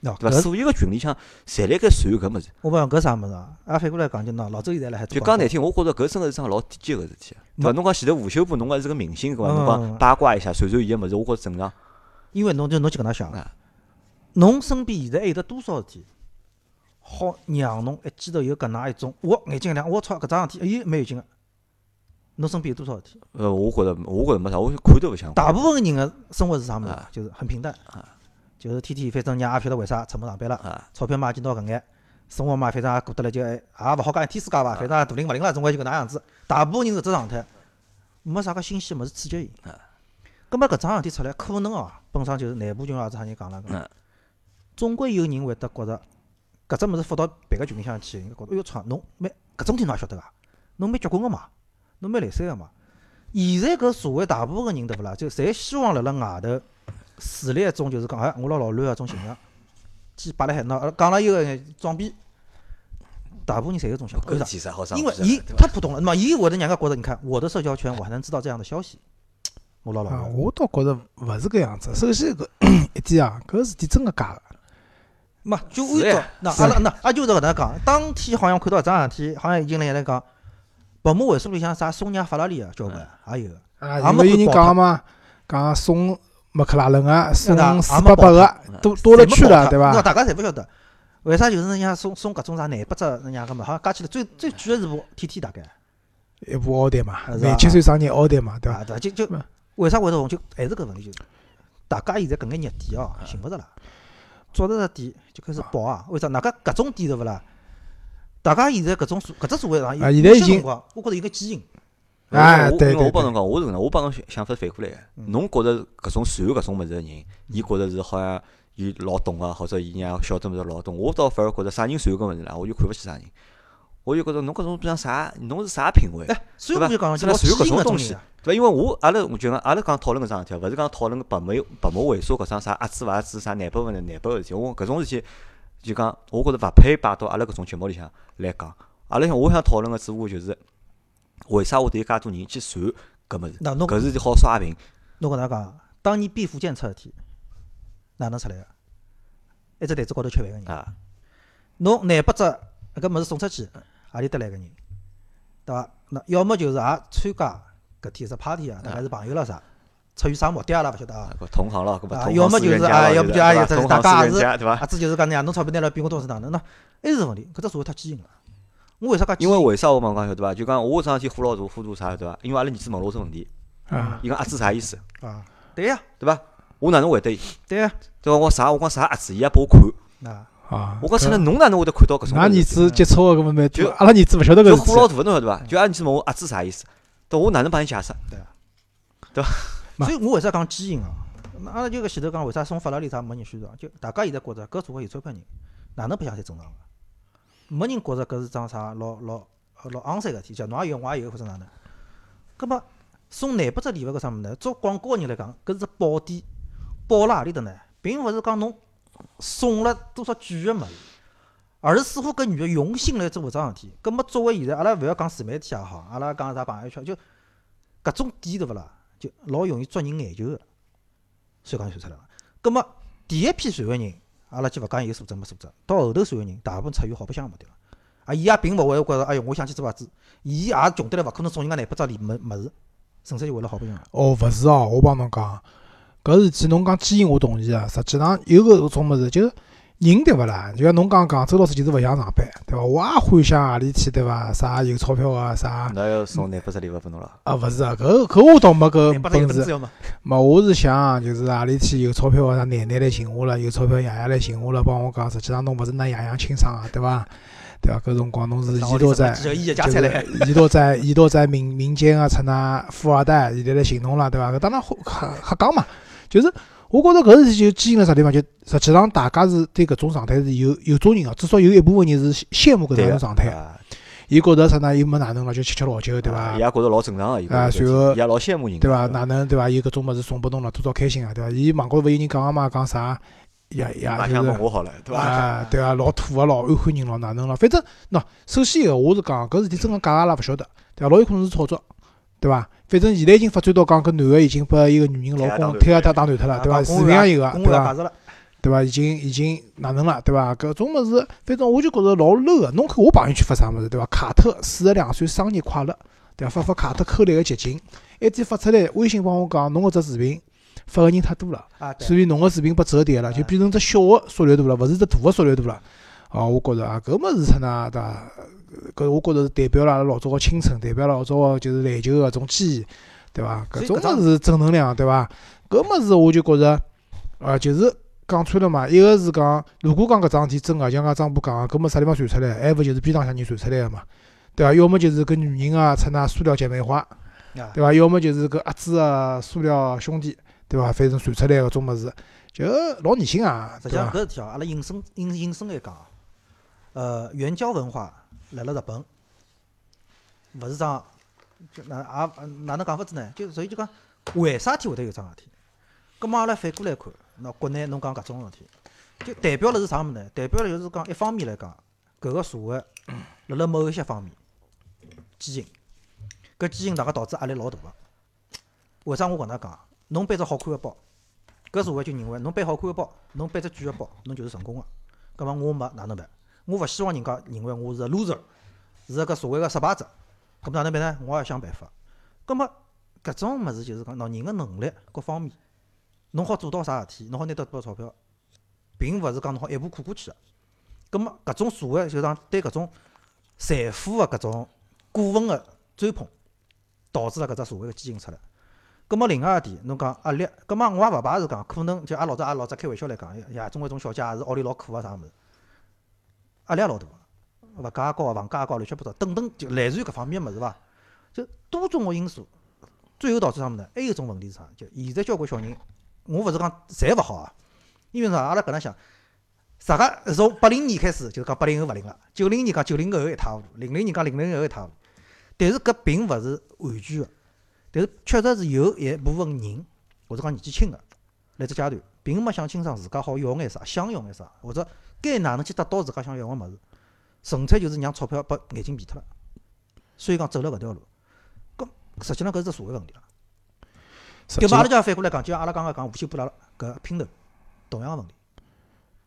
对伐？所有个群里向侪辣盖传搿物事。我讲搿啥物事啊？啊，反过来讲就喏，老周现在辣海就讲难听，我觉着搿真个是桩老低级个事体，对伐？侬讲前头吴秀波，侬还是个明星，对伐？侬讲八卦一下，传传伊个物事，我觉着正常。因为侬就侬就搿能想。侬身边现在还有得多少事体，好让侬一记头有搿能一种，我眼睛一亮，我操，搿桩事体，哎，蛮有劲个。侬身边有多少事体？呃，我觉着，我觉着没啥，我看都勿想。大部分人个生活是啥物事？就是很平淡，就是天天反正伢也勿晓得为啥出门上班了，钞票嘛就到搿眼，生活嘛反正也过得来就也勿好讲一天世界伐，反正大灵勿灵了，总归就搿能样子。大部分人搿只状态，没啥个新鲜物事刺激伊。葛末搿桩事体出来，可能哦，本身就是内部群也是啥人讲了个。总归有人会得觉着，搿只物事发到别个群里向去，应该觉着，哎哟，操，侬蛮搿种天侬也晓得个，侬蛮结棍个嘛，侬蛮来三个嘛。现在搿社会大部分个人对勿啦，就侪希望辣辣外头树立一种就是讲，哎，我老老卵个种形象，去摆辣海，那讲了一个装逼，大部分人侪有种想法，因为伊太普通了，那么伊会得让人家觉得，你看我的社交圈，我还能知道这样的消息，我老老啊，我倒觉着勿是搿样子。首先搿 一点啊，搿事体真个假个。没，就按照那阿拉那也就是搿能讲，当天好像看到一桩事体，好像已经辣来讲，百亩会所里向啥送辆法拉利啊，交关也有。啊，也没有有人看讲嘛，讲送麦克拉伦个，送那四八八个，多多了去了，对那伐？大家侪勿晓得，为啥就是人家送送搿种啥廿八只人家个嘛，好像加起来最最贵个是部 TT 大概，一部奥迪嘛，廿七岁生日奥迪嘛，对伐？啊对伐？就就嗯为啥会得红？就还是搿问题，就是大家现在搿眼热点哦，寻勿着了，抓着着点就开始爆啊。为啥？哪个搿种点对勿啦？大家现在搿种社搿只社会上，啊现在已经有些辰光我觉着有个基因，哎我对对对我帮侬讲，我是搿能，我帮侬想想法反过来侬觉着搿种传搿种物事个人，伊觉着是好像伊老懂啊，或者伊让晓得物事老懂。我倒反而觉着啥人传搿物事啦，我就看勿起啥人。我就觉着侬搿种像啥，侬是啥品味？哎，所以我就讲，就对吧老基因传搿种东西对伐？因为我阿拉我就讲阿拉讲讨论搿桩事体，勿是讲讨论白毛白毛猥琐搿桩啥阿子勿阿子啥廿八勿廿廿八个事体。我搿种事体就讲，我觉着勿配摆到阿拉搿种节目里向来讲。阿拉想我想讨论个只不过就是，为啥会得有介多人去传搿物事？搿事体好刷屏。侬搿能讲，当年毕福剑出事体，哪能出来个？一只台子高头吃饭个人，啊，侬廿八只搿物事送出去，何里得来个人，对伐？那要么就是也参加搿天只 party 啊，大概是朋友了啥，出于啥目的阿拉勿晓得啊。搿同行咯，搿么要么就是啊要不就啊对伐就是同行私人大家也是家对伐？啊，子就是讲让侬钞票拿了比我多是哪能？呢还是问题，搿只社会太畸形了。我为啥介？因为为啥我帮侬讲晓得伐？就讲我桩事体火老大，火大啥对伐？因为阿拉儿子问了我只问题，啊，伊讲阿子啥意思，啊，对呀，对伐？我哪能回答伊？对呀，对伐？我啥？我讲啥阿子，伊也拨我看。啊，啊，我讲出来，侬哪能会得看到搿种㑚儿？子接触个搿么蛮就多，阿拉儿子勿晓得搿事。就火老大，侬晓得伐？就阿拉儿子问我阿子啥意思，但我哪能帮伊解释？对，对伐所以我为啥讲基因啊？那阿拉就搿前头讲为啥送法拉利啥没人宣传？就大家现在觉着搿社会有钞票人，哪能白相才正常个？没人觉着搿是桩啥老老老昂三个事体，叫侬也有我也有或者哪能？搿么送廿八只礼物搿啥物事呢？做广告个人来讲，搿是只宝典，宝辣何里搭呢？并勿是讲侬送了多少贵个物事，而是似乎搿女个用心来做搿桩事体。搿么作为现在阿拉勿要讲自媒体也好，阿拉讲啥朋友圈，就搿种点对勿啦？就老容易捉人眼球个，所以讲就传出来了。葛末第一批传个人，阿拉就勿讲有素质没素质，到后头传个人，大部分出于好白相个目的了。啊，伊也并勿会觉着，哎哟，我想去做啥子，伊也穷得来勿可能送人家廿八只礼物物事，纯粹就为了好白相。哦，勿是哦，我帮侬讲，搿事体侬讲基因我同意啊。实际上有搿种物事，就是人对勿啦？就像侬刚刚讲，周老师就是勿想上班，对伐？我也幻想何里天对伐？啥有钞票啊啥那要送廿八十礼物拨侬了。啊？勿是啊，搿搿我倒没搿本事。本事要嘛？嘛，我是想就是何里天有钞票个啥奶奶来寻我了，有钞票爷爷来寻我了，帮我讲，实际上侬勿是㑚爷娘亲生啊，对伐？对伐？搿辰光侬是遗落在就是遗落在遗落在民民间个出㑚富二代，现在来寻侬了，对伐？搿当然瞎 瞎讲嘛，就是我觉着搿事体就基因辣啥地方，就实际上大家是对搿种状态是有有种人个，至少有一部分人是羡慕搿种状态，啊伊觉着啥呢？又没哪能了，就吃吃老酒，对伐伊？也觉着老正常个，伊啊随后伊也老羡慕人，对伐？哪能对伐？有搿种物事送拨侬了，多少开心啊，对伐？伊网高头勿有人讲个嘛，讲啥呀呀，哪就是我好了，对伐？啊，对啊，老土个，老安徽人咯，哪能了？反正喏，首先一个我是讲搿事体真个假个阿拉勿晓得，对伐？老有可能是炒作，对伐？反正现在已经发展到讲搿男个已经拨伊个女人老公推下他打断脱了，对伐？视频也有个，对伐？对伐？已经已经哪能了，对伐？搿种物事，反正我就觉着老 low 个。侬看我朋友圈发啥物事，对伐？卡特四十两岁生日快乐，对伐？发发卡特扣来个集锦，一天发出来，微信帮我讲，侬搿只视频发个人太多了。啊，对所以侬个视频被折叠了，就变成只小个缩略图了，勿是只大个缩略图了。哦，我觉着啊，搿物事出呢，对伐？搿我觉着是代表了阿拉老早个青春，代表了老早个就是篮球个种记忆，对伐？搿种物事正能量，对伐？搿物事我就觉着，啊，就是讲穿了嘛。一个是讲，如果讲搿桩事体真个，像讲张波讲个，搿么啥地方传出来？还勿就是边浪向人传出来个嘛？对伐？要么就是搿女人啊出那塑料姐妹花，啊对伐？要么就是搿阿子个塑料兄弟，对伐？反正传出来搿种物事，就老恶心啊，实际上？搿事体哦，阿拉引申引引申来讲啊，呃，援交文化来了日本，勿是桩就哪也哪能讲法子呢？就所以就讲，为啥体会得有桩事体？葛末阿拉反过来看，那国内侬讲搿种事体，就代表了是啥物事呢？代表了就是讲，一方面来讲，搿个社会 辣辣某一些方面畸形，搿畸形大概导致压力老大个。为啥我搿能讲？侬背只好看个包，搿社会就认为侬背好看个包，侬背只贵个包，侬就是成功个。葛末我没哪能办？我勿希望人家认为我是个 loser，是一个社会个失败者。葛末哪能办呢？我也想办法。葛末搿种物事就是讲，喏，人个能力各方面，侬好做到啥事体，侬好拿到多少钞票，并勿是讲侬好一步跨过去个。葛末搿种社会就讲对搿种财富个搿种过分个追捧，导致了搿只社会个畸形出来。葛末另外一点，侬讲压力，葛末我也勿排除讲，可能就阿老早阿老早开玩笑来讲，呀，中国种小姐也是屋里老苦啊啥物事，压力也老大，个物价也高，房价也高，乱七八糟，等等，就类似于搿方面个物事伐？就多种个因素，最后导致啥物事呢？还有一种问题是啥？就现在交关小人，我勿是讲侪勿好啊，因为啥？阿拉搿能想，啥个从八零年开始就是讲八零后勿灵了，九零年讲九零后一塌糊涂，零零年讲零零后一塌糊涂，但是搿并勿是完全个。但是确实是有一部分人，或者讲年纪轻个，辣只阶段，并没想清爽自家好要眼啥，想要眼啥，或者该哪能去得到自家想要个物事，纯粹就是让钞票拨眼睛闭脱了，所以讲走了搿条路。搿实际上搿是只社会问题了。对伐？阿拉就反过来讲，就像阿拉刚刚讲吴秀波拉搿拼头，同样个问题。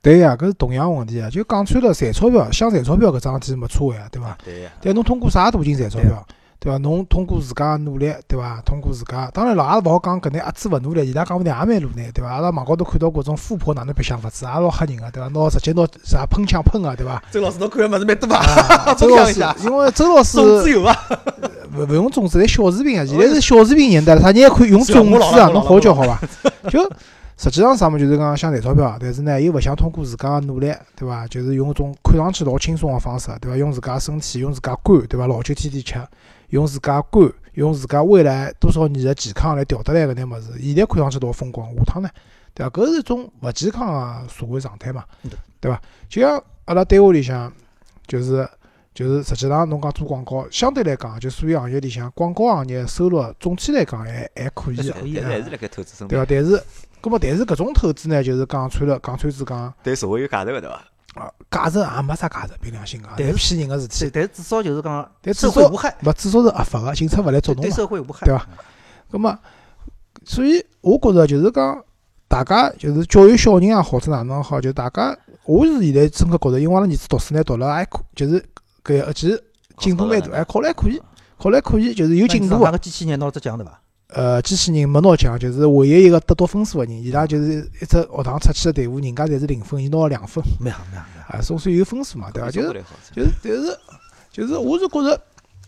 对呀，搿是同样个问题啊！就讲穿了，赚钞票，想赚钞票搿桩事体没错呀，对伐？对呀。但侬通过啥途径赚钞票？对伐？侬通过自家努力，对伐？通过自家，当然了，也勿好讲搿眼阿子勿努力，伊拉讲勿定也蛮努力，对伐？阿拉网高头看到各种富婆哪能白相法子，也老吓人个，对伐？拿直接拿啥喷枪喷个，对伐？周老师，侬看个物事蛮多啊！周老师，因为周老师种子有伐？勿勿用种子，来小视频啊！现在是小视频年代了，啥人也可以用种子啊！侬好叫好伐？就实际上啥物事，就是讲想赚钞票，但是呢，又勿想通过自家努力，对伐？就是用一种看上去老轻松个方式，对伐？用自家身体，用自家肝，对伐？老酒天天吃。用自家肝，用自家未来多少年的健康来调得来搿眼物事，现在看上去老风光，下趟呢，对伐？搿是一种勿健康个社会状态嘛，对伐？就像阿拉单位里向，就是就是实际上侬讲做广告，相对来讲，就所有行业里向，广告行业收入总体来讲还还可以，对伐？但是，搿么但是搿种投资呢，就是讲穿了，讲穿子讲，对社会有价值个，对伐？啊，价值也没啥价值，凭良心讲，但是骗人个事体。但至少就是讲，但社会无害，勿至少是合法个，警察勿来捉侬对社会无害，对伐？咁么，所以我觉着就是讲，大家就是教育小人也好，者哪能好，就大家，我是现在真个觉着，因为阿拉儿子读书呢，读了还可，就是搿其实进步蛮大，还考了还可以，考了还可以，就是有进步。个机器人拿只奖对伐？呃，机器人没拿奖，就是唯一一个得到分数个人。伊拉就是一只学堂出去个队伍，人家侪是零分，伊拿了两分。蛮好，蛮好。啊，总算有分数嘛，对伐？就是，就是，但是，就是，我是觉着，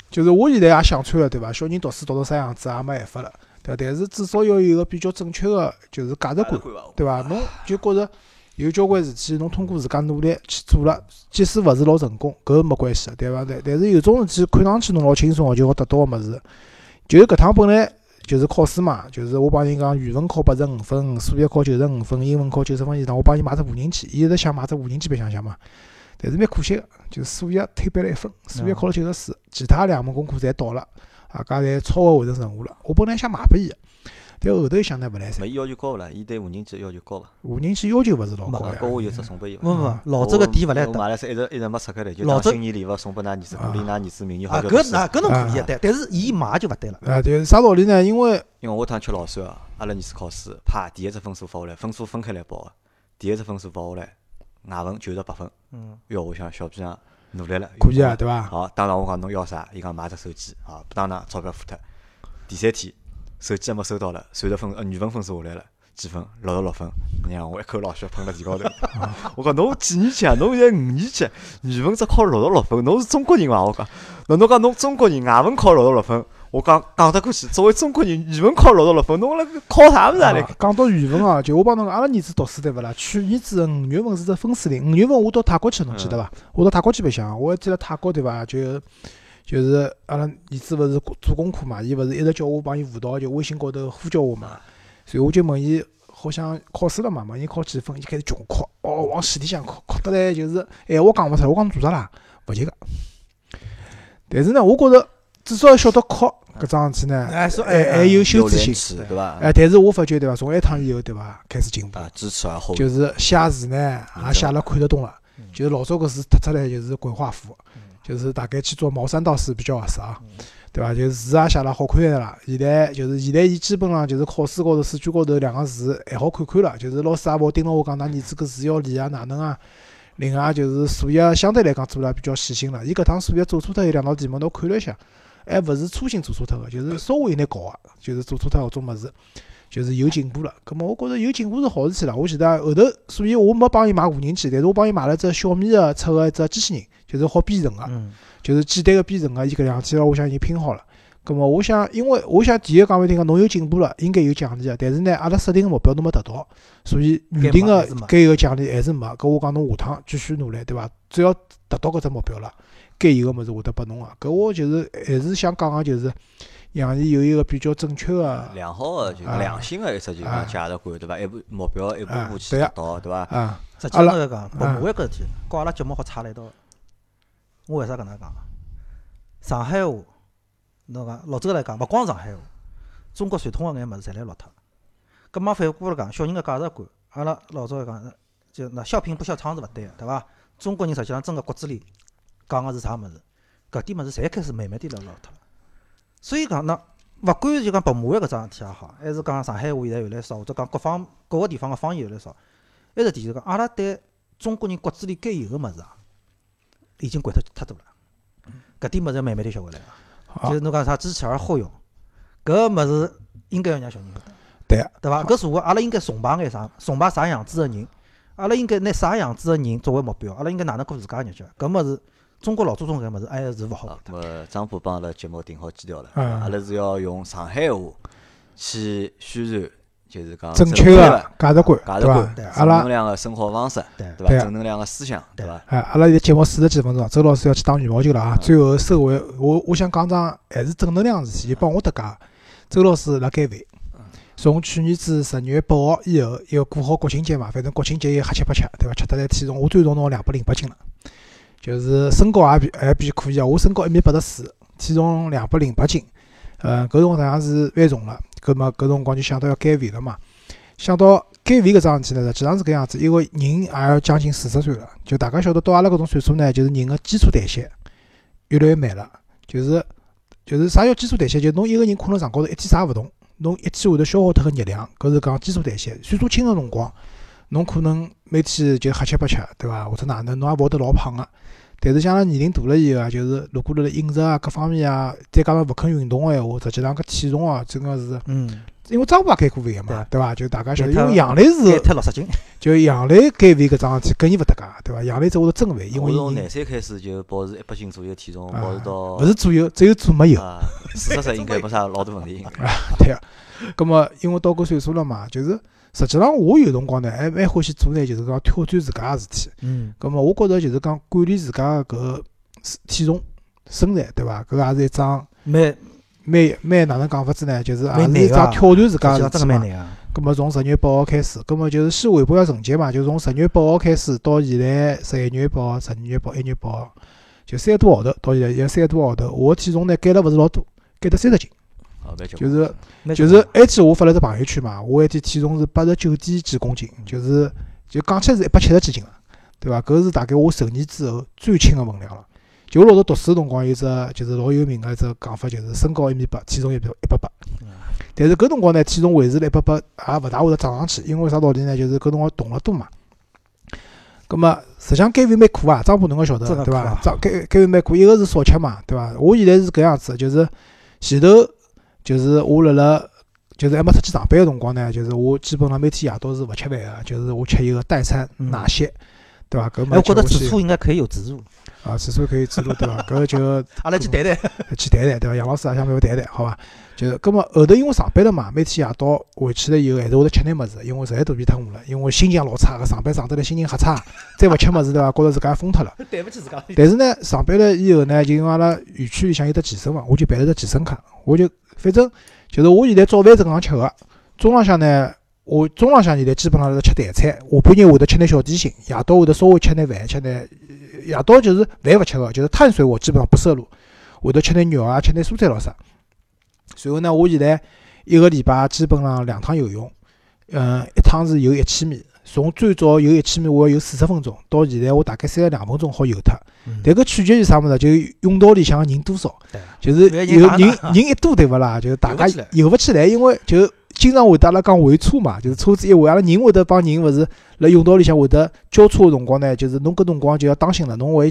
就是我现在也想穿了，对伐？小人读书读到啥样子也没办法了，对伐？但是至少要有一个比较正确个，就是价值观，对伐？侬就觉着有交关事体，侬通过自家努力去做了，即使勿是老成功，搿没关系，对伐？但但是有种事体看上去侬老轻松个，就好得到个物事，就是搿趟本来。就是考试嘛，就是我帮人讲语文考八十五分，数学考九十五分，英文考九十分以上，我帮伊买只无人机，伊一直想买只无人机白相相嘛。但是蛮可惜个，就是数学推班了一分，数学考了九十四，其他两门功课侪到了，啊，搿侪超额完成任务了。我本来想买拨伊。但后头一想呢，勿来三。伊要求高勿啦？伊对无人机要求高伐？无人机要求勿是老高呀。高我有只送拨伊。勿勿，老早个店勿来得。我买了是一直一直没拆开来，就当新年礼物送拨㑚儿子，鼓励㑚儿子明年好。啊，搿那搿侬可以，但但是伊买就勿对了。啊，对，啥道理呢？因为因为我趟吃老酸啊，阿拉儿子考试，啪，第一只分数发下来，分数分开来报个，第一只分数发下来，外文九十八分。嗯。哟，我想小屁样努力了。可以啊，对伐？好，当然我讲侬要啥？伊讲买只手机，啊，不当当钞票付脱。第三天。手机还没收到了，随着分呃语文分数下来了，几分？六十六分。娘，我一口老血喷了地高头。我讲侬几年级啊？侬现在五年级，语文只考六十六分，侬是中国人伐？我讲，那侬讲侬中国人，外文考六十六分，我讲讲得过去。作为中国人，语文考六十六分，侬辣考啥物事啊？讲到语文啊，就我帮侬讲，阿拉儿子读书对勿啦？去年子五月份是只分水岭。五月份我到泰国去，侬记得伐？我到泰国去白相，我还记得泰国对伐？就。就是阿拉儿子勿是做功课嘛，伊勿是一直叫我帮伊辅导，就微信高头呼叫我嘛。所以我就问伊，好像考试了嘛？问伊考几分？伊开始穷哭，哦，往死里向哭，哭得来就是闲话讲勿出。我讲做啥啦？勿及格。但是呢，我觉着至少要晓得哭搿桩事体呢，还还有羞耻心，对伐？哎，但是我发觉对伐？从埃趟以后对伐？开始进步，支持而后就是写字呢，也写了看得懂了。就是老早搿字读出来就是规划服，就是大概去做毛三到四比较合适啊，对伐？就是字也写了好看眼了。现在就是现在伊基本上就是考试高头试卷高头两个字还好看看了，就是老师也勿好盯牢我讲，㑚儿子搿字要练啊哪能啊？另外就是数学相对来讲做了比较细心了。伊搿趟数学做错脱有两道题目，侬看了一下，还勿是粗心做错脱个，就是稍微有眼搞个，就是做错脱搿种物事。就是有进步了，葛么我觉着有进步是好事体了。我记得后头，所以我没帮伊买无人机，但是我帮伊买了只小米个出个一只机器人，就是好编程个，就是简单个编程个。伊搿两天我想已经拼好了。葛末我想，因为我想第一讲勿定讲，侬有进步了，应该有奖励个。但是呢，阿拉设定个目标侬没达到，所以预定个该有个奖励还是没。搿我讲侬下趟继续努力，对伐？只要达到搿只目标了，该有个物事会得拨侬个。搿我就是还是想讲个，就是。让伊有一个比较正确个、良好个、就良心个一只就讲价值观，对伐？一步目标一步步去达到，对伐？啊，实际上来讲，博马湾搿事体，跟阿拉节目好差了一道。我为啥搿能讲？上海话，侬讲老周来讲，勿光上海话，中国传统个眼物事侪来落脱。搿么反过来讲，小人个价值观，阿拉老早讲，就那笑贫不笑娼是勿对个，对伐？中国人实际上真个骨子里讲个是啥物事？搿点物事侪开始慢慢点来落脱了。所以讲，那勿管就讲白马湾搿桩事体也好，还是讲上海话现在越来越少，或者讲各方各个地方个方言越来越少，埃只点就讲，阿拉对中国人骨子里该有个物事啊，已经管脱太多了。搿点物事要慢慢点学会来个。就是侬讲啥知耻而后勇，搿物事应该要让小人晓得。对。对伐？搿社会阿拉应该崇拜眼啥？崇拜啥样子个人？阿拉应该拿啥样子个人作为目标？阿拉应该哪能过自家日脚？搿物事。中国老祖宗搿物事还是勿好。么张浦帮阿拉节目定好基调了，阿拉是要用上海话去宣传，就是讲正确个价值观，对伐？正能量个生活方式，对伐？正能量个思想，对伐？哎，阿拉现在节目四十几分钟，周老师要去打羽毛球了啊！最后收尾，我我想讲桩还是正能量事体，就帮我搭界。周老师辣减肥，从去年子十月八号以后，又过好国庆节嘛，反正国庆节又瞎吃八吃，对伐？吃得来体重，我最重侬两百零八斤了。就是身高也比还比可以啊，我身高一米八十四，体重两百零八斤，呃，搿辰光实际上是犯重了，搿么搿辰光就想到要减肥了嘛，想到减肥搿桩事体呢，实际上是搿样子，因为人也要将近四十岁了，就大家晓得到阿拉搿种岁数呢，就是人个基础代谢越来越慢了，就是就是啥叫基础代谢？就侬一个人可能上高头一天啥也勿动，侬一天会得消耗脱个热量，搿是讲基础代谢。岁数轻个辰光，侬可能每天就瞎吃八吃，对伐？或者哪能，侬也勿会得老胖个。但是像拉年龄大了以后啊，就是如果辣辣饮食啊各方面啊，再加上勿肯运动个闲话，实际上搿体重啊，真个是，嗯，因为张波也减过肥个嘛，对伐？就大家晓得，因为杨磊是减脱六十斤，就杨磊减肥搿桩事体跟伊勿搭界，对伐？杨磊只会得增肥，因为从廿岁开始就保持一百斤左右体重，保持到勿是左右，只有左没有，四十岁应该没啥老大问题。对啊，葛末因为到搿岁数了嘛，就是。实际上，我有辰光呢，还蛮欢喜做呢，就是讲挑战自家个事体。嗯。咁么，我觉着就是讲管理自家个搿体重、身材，对伐？搿也是一桩蛮蛮蛮哪能讲法子呢？就是也是一桩挑战自家个事体嘛。咁么，从十月八号开始，咁么就是先汇报下成绩嘛。就从十月八号开始到现在十一月八号、十二月八、一月八号，就三个多号头，到现在有三个多号头。我个体重呢减了勿是老多，减了三十斤。就是就是埃天我发了只朋友圈嘛，我埃天体重是八十九点几公斤，就是就讲起来是一百七十几斤了，对伐？搿是大概我成年之后最轻个分量了。就老早读书辰光有只就是老有名个一只讲法，就是身高一米八，体重一百一百八。但是搿辰光呢，体重维持了一百八，也勿大会得涨上去，因为啥道理呢？就是搿辰光动了多嘛。葛末实际上减肥蛮苦啊，张波侬个晓得对伐？张减减肥蛮苦，一个是少吃嘛，对伐？我现在是搿样子，就是前头。就是我辣辣，就是还没出去上班个辰光呢，就是我基本上每天夜到是勿吃饭个，就是我吃一个代餐奶昔，对伐？搿我觉得此处应该可以有植入。啊，此处可以植入，对伐？搿就阿拉去谈谈，去谈谈，对伐？杨老师也想陪我谈谈，好伐？就是，搿么后头因为上班了嘛，每天夜到回去了以后，还是会得吃点物事，因为实在肚皮太饿了，因为心情老差个，上班上得来心情瞎差，再勿吃物事对伐？觉着自家疯脱了。对勿起自家。但是呢，上班了以后呢，就因为阿拉园区里向有得健身房，我就办了只健身卡，我就。反正就是我现在早饭正常吃个，中浪向呢，我中浪向现在基本上是吃淡菜，下半日会得吃点小点心，夜到会得稍微吃点饭，吃点夜到就是饭勿吃个，就是碳水我基本上不摄入，会得吃点肉啊，吃点蔬菜咾啥。随后呢，我现在一个礼拜基本上两趟游泳，嗯，一趟是游一千米，从最早游一千米我要游四十分钟，到现在我大概三十两分钟好游脱。嗯但搿取决于啥物事？就甬道里向个人多少，就是有人人一多对勿啦？就是大家游勿起来因为就经常会得阿拉讲围车嘛，就是车子一围，阿拉人会得帮人勿是辣甬道里向会得交叉个辰光呢，就是侬搿辰光就要当心了，侬会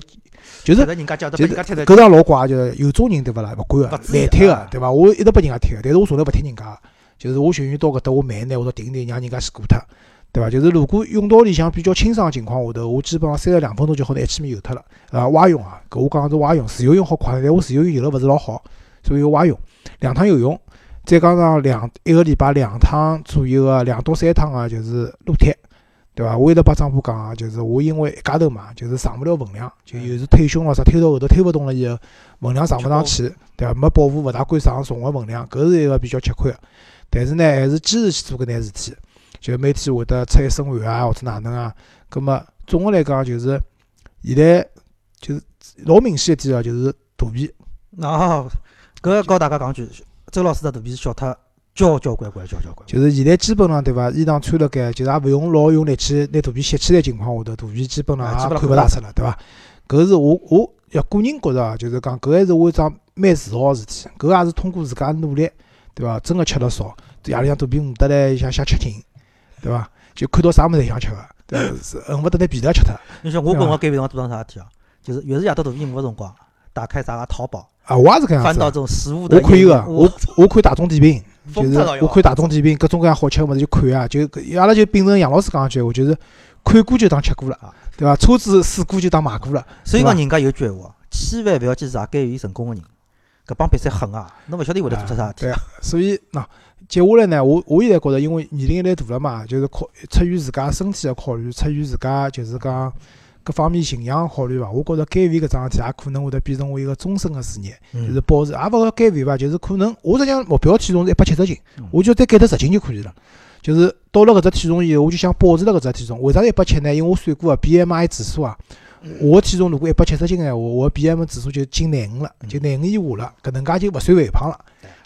就是人家，就是搿场老怪，就是有种人对勿啦？勿管个勿注意来踢个啊对伐？我一直拨人家推个，但是我从来勿踢人家个，就是我寻寻到搿搭我慢眼我说停一停，让人家先过脱，对伐？就是如果泳道里向比较清爽个情况下头，我基本上三十两分钟就好拿一千米游脱了。啊，蛙泳啊，搿我讲是蛙泳，自由泳好快，但我自由泳游了勿是老好，所以蛙泳两趟游泳，再加上两一个礼拜两趟左右个两到三趟个就是撸铁。对伐？我一直帮张波讲啊，就是我因为一家头嘛，就是上勿了分量，就有时推胸咯啥，推到后头推勿动了以后，分量上勿上去，对伐？没保护勿大敢上重个分量，搿是一个比较吃亏个。但是呢，还是坚持去做搿眼事体，就每天会得出一身汗啊，或者哪能啊。葛末总个来讲，就是现在就是老明显一点个，就是肚皮。哦，搿要告大家讲句，周老师的肚皮是小脱交交关关，交交关关。就是现在基本上对伐，衣裳穿辣盖，就是也勿用老用力气拿肚皮吸起来情况下头，肚皮基本上啊基本上也看勿大出了，对伐？搿是我我要个人觉着啊，就是讲搿还是我一桩蛮自豪个事体，搿也是通过自家努力，对伐？真个吃了少，夜里向肚皮饿得来想想吃劲，对伐？就看到啥物事侪想吃个，恨勿得拿便当吃脱。你像我跟我减肥辰光做桩啥事体啊？就是越是夜到肚皮饿个辰光，打开啥个淘宝，啊，我也是搿样子啊。翻到这种食物的我看一个，我我看大众点评，就是我看大众点评各种各样好吃个物事就看啊，就阿拉就秉承杨老师讲一句话，就是看过就当吃过了啊，对伐？车子试过就当买过了，所以讲人家有句闲话，千万勿要去查减肥成功个人，搿帮比赛狠啊！侬勿晓得伊会得做出啥事体对。啊，所以喏，接下来呢，我我现在觉着，因为年龄越来越大了嘛，就是考出于自家身体个考虑，出于自家就是讲各方面形象考虑伐，我觉着减肥搿桩事体也可能会得变成我一个终身个事业。就是嗯，保持，也勿好减肥伐，就是可能我实际上目标体重是一百七十斤嗯，我就再减脱十斤就可以了。就是到了搿只体重以后，我就想保持了搿只体重。为啥一百七呢？因为我算过啊，BMI 指数啊，我个体重如果一百七十斤个闲话，我个 BMI 指数就进廿五了，就廿五以下了，搿能介就勿算肥胖了，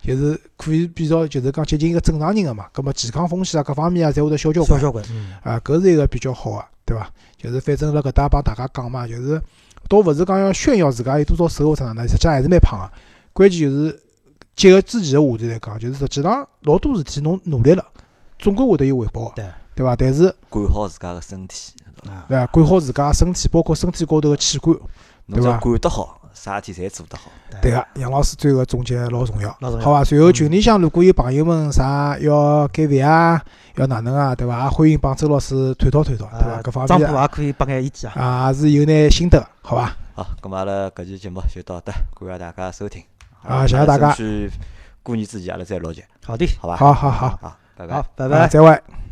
就是可以比较就是讲接近一个正常人个嘛。搿么健康风险啊，各方面啊，侪会得小交关。小交关，嗯，啊，搿是一个比较好个，对伐？就是反正辣搿搭帮大家讲嘛，就是倒勿是讲要炫耀自家有多少瘦或者哪能，实际上还是蛮胖个。关键就是结合之前个话题来讲，就是实际上老多事体侬努力了，总归会得有回报个，对，对伐？但是管好自家个身体，啊，对伐？管好自家身体，包括身体高头个器官，侬只要对伐管得好，啥事体侪做得好。对个。杨老师最后总结老重要，老重要好伐？随后群里向如果有朋友们啥要减肥啊，要哪能啊，对伐？也欢迎帮周老师探讨探讨，对伐？啊各方面啊波也可以拨眼意见啊。啊，也是有眼心得，好伐？好，咁么阿拉搿期节目就到这，感谢大家收听。啊谢谢大家争取过年之前阿拉再录集，好的，好吧？好好好，好，拜拜啊，好，拜拜。再会。